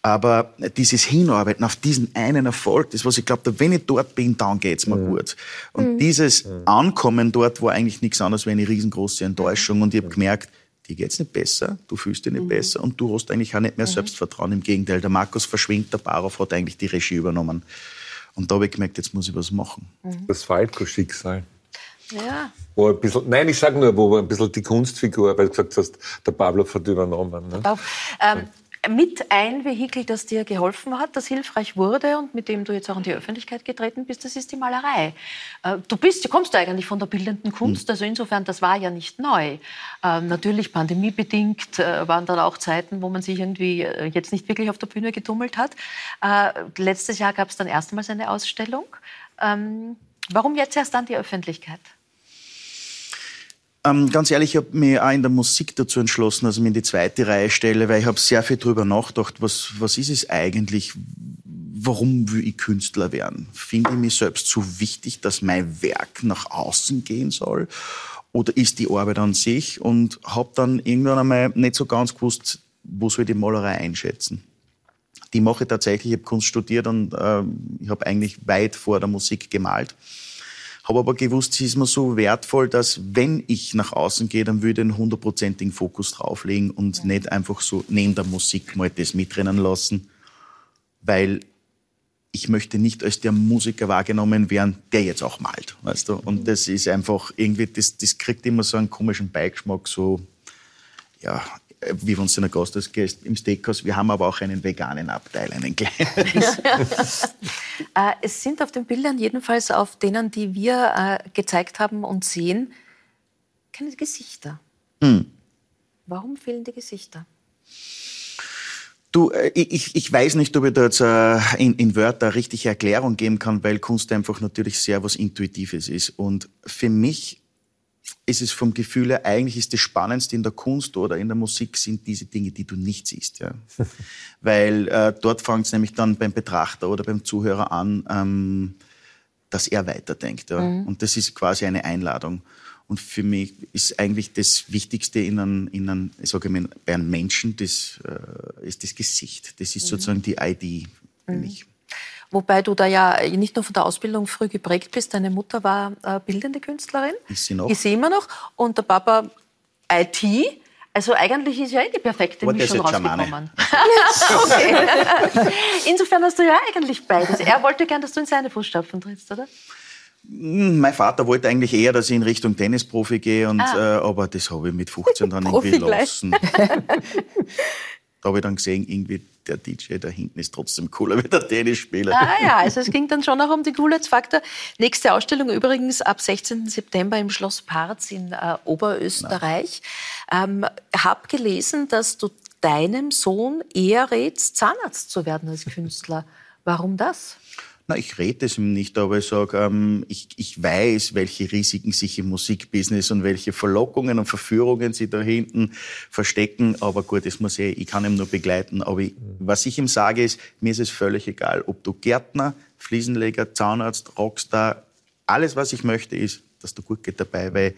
Aber dieses Hinarbeiten auf diesen einen Erfolg, das was ich glaube, wenn ich dort bin, dann geht's mir mhm. gut. Und mhm. dieses Ankommen dort war eigentlich nichts anderes wie eine riesengroße Enttäuschung. Und ich habe gemerkt, dir geht's nicht besser, du fühlst dich nicht mhm. besser und du hast eigentlich auch nicht mehr mhm. Selbstvertrauen. Im Gegenteil, der Markus verschwindet, der Barov hat eigentlich die Regie übernommen. Und da habe ich gemerkt, jetzt muss ich was machen. Mhm. Das Falco-Schicksal. Ja. Wo ein bisschen, nein, ich sage nur, wo ein bisschen die Kunstfigur, weil du gesagt hast, der Pablo hat übernommen. Ne? Ähm, mit ein Vehikel, das dir geholfen hat, das hilfreich wurde und mit dem du jetzt auch in die Öffentlichkeit getreten bist, das ist die Malerei. Äh, du bist, du kommst eigentlich von der bildenden Kunst, hm. also insofern, das war ja nicht neu. Ähm, natürlich pandemiebedingt äh, waren dann auch Zeiten, wo man sich irgendwie äh, jetzt nicht wirklich auf der Bühne getummelt hat. Letztes Jahr gab es dann erstmals eine Ausstellung. Ähm, warum jetzt erst dann die Öffentlichkeit? Ähm, ganz ehrlich, ich habe mich auch in der Musik dazu entschlossen, dass ich mich in die zweite Reihe stelle, weil ich habe sehr viel darüber nachgedacht, was, was ist es eigentlich, warum will ich Künstler werden? Finde ich mich selbst so wichtig, dass mein Werk nach außen gehen soll? Oder ist die Arbeit an sich? Und habe dann irgendwann einmal nicht so ganz gewusst, wo soll ich die Malerei einschätzen? Die mache ich tatsächlich, ich habe Kunst studiert und äh, ich habe eigentlich weit vor der Musik gemalt. Habe aber gewusst, sie ist mir so wertvoll, dass wenn ich nach außen gehe, dann würde ich einen hundertprozentigen Fokus drauflegen und ja. nicht einfach so neben der Musik mal das mitrennen lassen, weil ich möchte nicht als der Musiker wahrgenommen werden, der jetzt auch malt, weißt du? Und mhm. das ist einfach irgendwie, das, das kriegt immer so einen komischen Beigeschmack, so, ja, wie wenn du in Gast gehst im Steakhouse. Wir haben aber auch einen veganen Abteil, einen kleinen. <laughs> äh, es sind auf den Bildern, jedenfalls auf denen, die wir äh, gezeigt haben und sehen, keine Gesichter. Hm. Warum fehlen die Gesichter? Du, äh, ich, ich weiß nicht, ob ich da jetzt äh, in, in Wörter richtige Erklärung geben kann, weil Kunst einfach natürlich sehr was Intuitives ist. Und für mich ist es vom Gefühl her, eigentlich ist das Spannendste in der Kunst oder in der Musik sind diese Dinge, die du nicht siehst. Ja. <laughs> Weil äh, dort fängt es nämlich dann beim Betrachter oder beim Zuhörer an, ähm, dass er weiterdenkt. Ja. Mhm. Und das ist quasi eine Einladung. Und für mich ist eigentlich das Wichtigste in einem, in einem ich sage mal, bei einem Menschen, das äh, ist das Gesicht. Das ist mhm. sozusagen die ID für mhm. mich. Wobei du da ja nicht nur von der Ausbildung früh geprägt bist. Deine Mutter war äh, bildende Künstlerin. Ist sie noch? Ist sie immer noch. Und der Papa IT. Also eigentlich ist ja eh die perfekte Aber Mischung rausgekommen. <laughs> okay. Insofern hast du ja eigentlich beides. Er wollte gern, dass du in seine Fußstapfen trittst, oder? Hm, mein Vater wollte eigentlich eher, dass ich in Richtung Tennisprofi gehe, und, ah. äh, aber das habe ich mit 15 dann irgendwie gelassen. <laughs> da habe ich dann gesehen, irgendwie der DJ da hinten ist trotzdem cooler <laughs> wie der Tennisspieler. Ah ja, also es ging dann schon auch um den Coolheitsfaktor. Nächste Ausstellung übrigens ab 16. September im Schloss Parz in äh, Oberösterreich. Ähm, hab gelesen, dass du deinem Sohn eher rätst, Zahnarzt zu werden als Künstler. Warum das? Na, ich rede es ihm nicht, aber ich sage, ähm, ich, ich weiß, welche Risiken sich im Musikbusiness und welche Verlockungen und Verführungen sie da hinten verstecken. Aber gut, das muss ich, ich kann ihm nur begleiten. Aber ich, was ich ihm sage ist, mir ist es völlig egal, ob du Gärtner, Fliesenleger, Zahnarzt, Rockstar, alles, was ich möchte, ist, dass du gut geht dabei, weil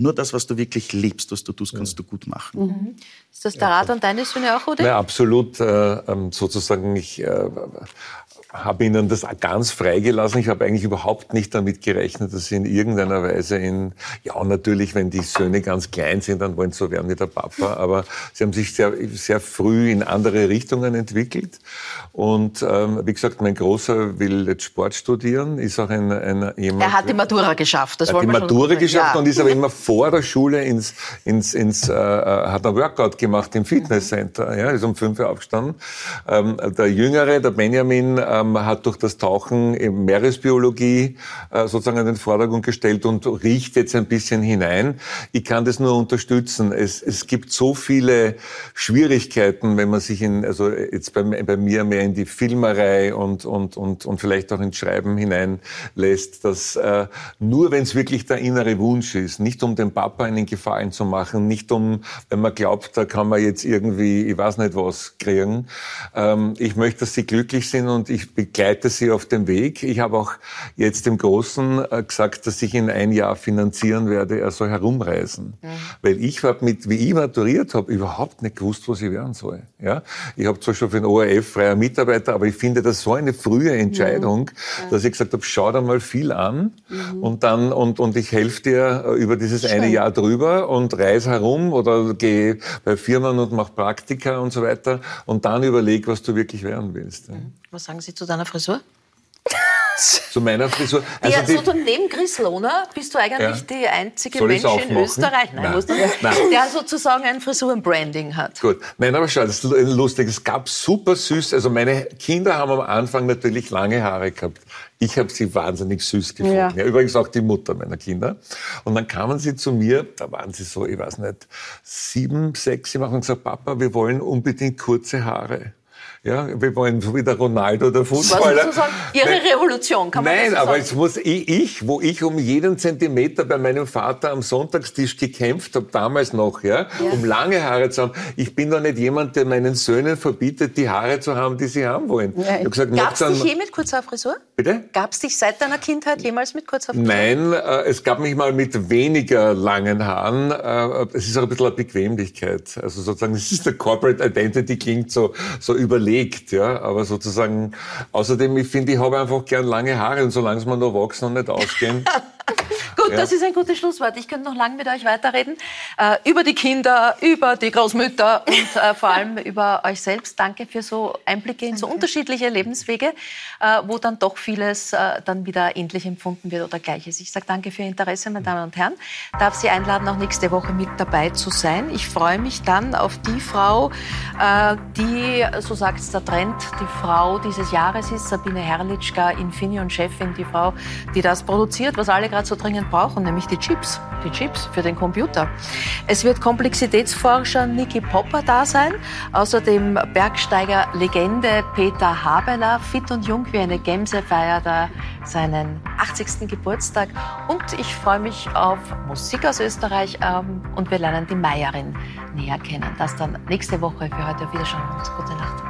nur das, was du wirklich liebst, was du tust, kannst du gut machen. Mhm. Ist das der Rat an deine Söhne auch, oder? Ja, absolut. Äh, ähm, sozusagen, ich äh, habe ihnen das ganz freigelassen. Ich habe eigentlich überhaupt nicht damit gerechnet, dass sie in irgendeiner Weise in, ja natürlich, wenn die Söhne ganz klein sind, dann wollen sie so werden wie der Papa, aber sie haben sich sehr, sehr früh in andere Richtungen entwickelt. Und ähm, wie gesagt, mein Großer will jetzt Sport studieren, ist auch ein, ein jemand... Er hat die Matura geschafft, das wollen wir die Matura geschafft ja. und ist aber immer vor der Schule ins, ins, ins äh, äh hat ein Workout gemacht im Fitnesscenter, ja, ist um fünf Uhr aufgestanden. Ähm, der Jüngere, der Benjamin, äh, ähm, hat durch das Tauchen Meeresbiologie äh, sozusagen an den Vordergrund gestellt und riecht jetzt ein bisschen hinein. Ich kann das nur unterstützen. Es, es gibt so viele Schwierigkeiten, wenn man sich in, also jetzt bei, bei mir mehr in die Filmerei und, und, und, und vielleicht auch ins Schreiben hineinlässt, dass äh, nur wenn es wirklich der innere Wunsch ist, nicht um den Papa einen Gefallen zu machen, nicht um, wenn man glaubt, da kann man jetzt irgendwie, ich weiß nicht was kriegen. Ähm, ich möchte, dass sie glücklich sind und ich begleite sie auf dem Weg. Ich habe auch jetzt dem Großen äh, gesagt, dass ich ihn ein Jahr finanzieren werde. Er soll herumreisen. Mhm. Weil ich habe mit, wie ich maturiert habe, überhaupt nicht gewusst, was ich werden soll. Ja? Ich habe zwar schon für den ORF freier Mitarbeiter, aber ich finde das so eine frühe Entscheidung, mhm. dass ich gesagt habe, schau dir mal viel an mhm. und dann, und, und ich helfe dir äh, über dieses Schön. eine Jahr drüber und reise herum oder gehe bei Firmen und mache Praktika und so weiter und dann überleg, was du wirklich werden willst. Was sagen Sie zu deiner Frisur? zu meiner Frisur. Also ja, die, so neben Chris Lohner bist du eigentlich ja. die einzige Mensch in Österreich, nein, nein. nein. der sozusagen ein Frisurenbranding hat. Gut, nein, aber schau, das ist lustig. Es gab super süß, also meine Kinder haben am Anfang natürlich lange Haare gehabt. Ich habe sie wahnsinnig süß gefunden. Ja. ja. übrigens auch die Mutter meiner Kinder. Und dann kamen sie zu mir, da waren sie so, ich weiß nicht, sieben, sechs, sie haben gesagt, Papa, wir wollen unbedingt kurze Haare. Ja, wir wollen so wie der Ronaldo, der Fußballer. sozusagen Ihre Revolution, kann man Nein, so aber jetzt muss ich, ich, wo ich um jeden Zentimeter bei meinem Vater am Sonntagstisch gekämpft habe, damals noch, ja, ja, um lange Haare zu haben. Ich bin doch nicht jemand, der meinen Söhnen verbietet, die Haare zu haben, die sie haben wollen. Gab es dich je mit kurzer Frisur? Bitte? Gab es dich seit deiner Kindheit jemals mit kurzer Frisur? Nein, äh, es gab mich mal mit weniger langen Haaren. Äh, es ist auch ein bisschen eine Bequemlichkeit. Also sozusagen, es ist der Corporate Identity klingt so, so überlegt überlegt, ja, aber sozusagen, außerdem, ich finde, ich habe einfach gern lange Haare und solange es mir noch wachsen und nicht ausgehen, <laughs> Gut, ja. das ist ein gutes Schlusswort. Ich könnte noch lange mit euch weiterreden. Äh, über die Kinder, über die Großmütter <laughs> und äh, vor allem über euch selbst. Danke für so Einblicke in so unterschiedliche Lebenswege, äh, wo dann doch vieles äh, dann wieder ähnlich empfunden wird oder gleiches. Ich sage danke für Ihr Interesse, meine Damen und Herren. Darf Sie einladen, auch nächste Woche mit dabei zu sein. Ich freue mich dann auf die Frau, äh, die, so sagt es der Trend, die Frau dieses Jahres ist, Sabine Herrlichka, Infineon-Chefin, die Frau, die das produziert, was alle gerade so dringend brauchen, nämlich die Chips. Die Chips für den Computer. Es wird Komplexitätsforscher Niki Popper da sein, außerdem Bergsteiger-Legende Peter Habeler, fit und jung wie eine Gemse, feiert er seinen 80. Geburtstag. Und ich freue mich auf Musik aus Österreich ähm, und wir lernen die Meierin näher kennen. Das dann nächste Woche. Für heute auf Wiederschauen und gute Nacht.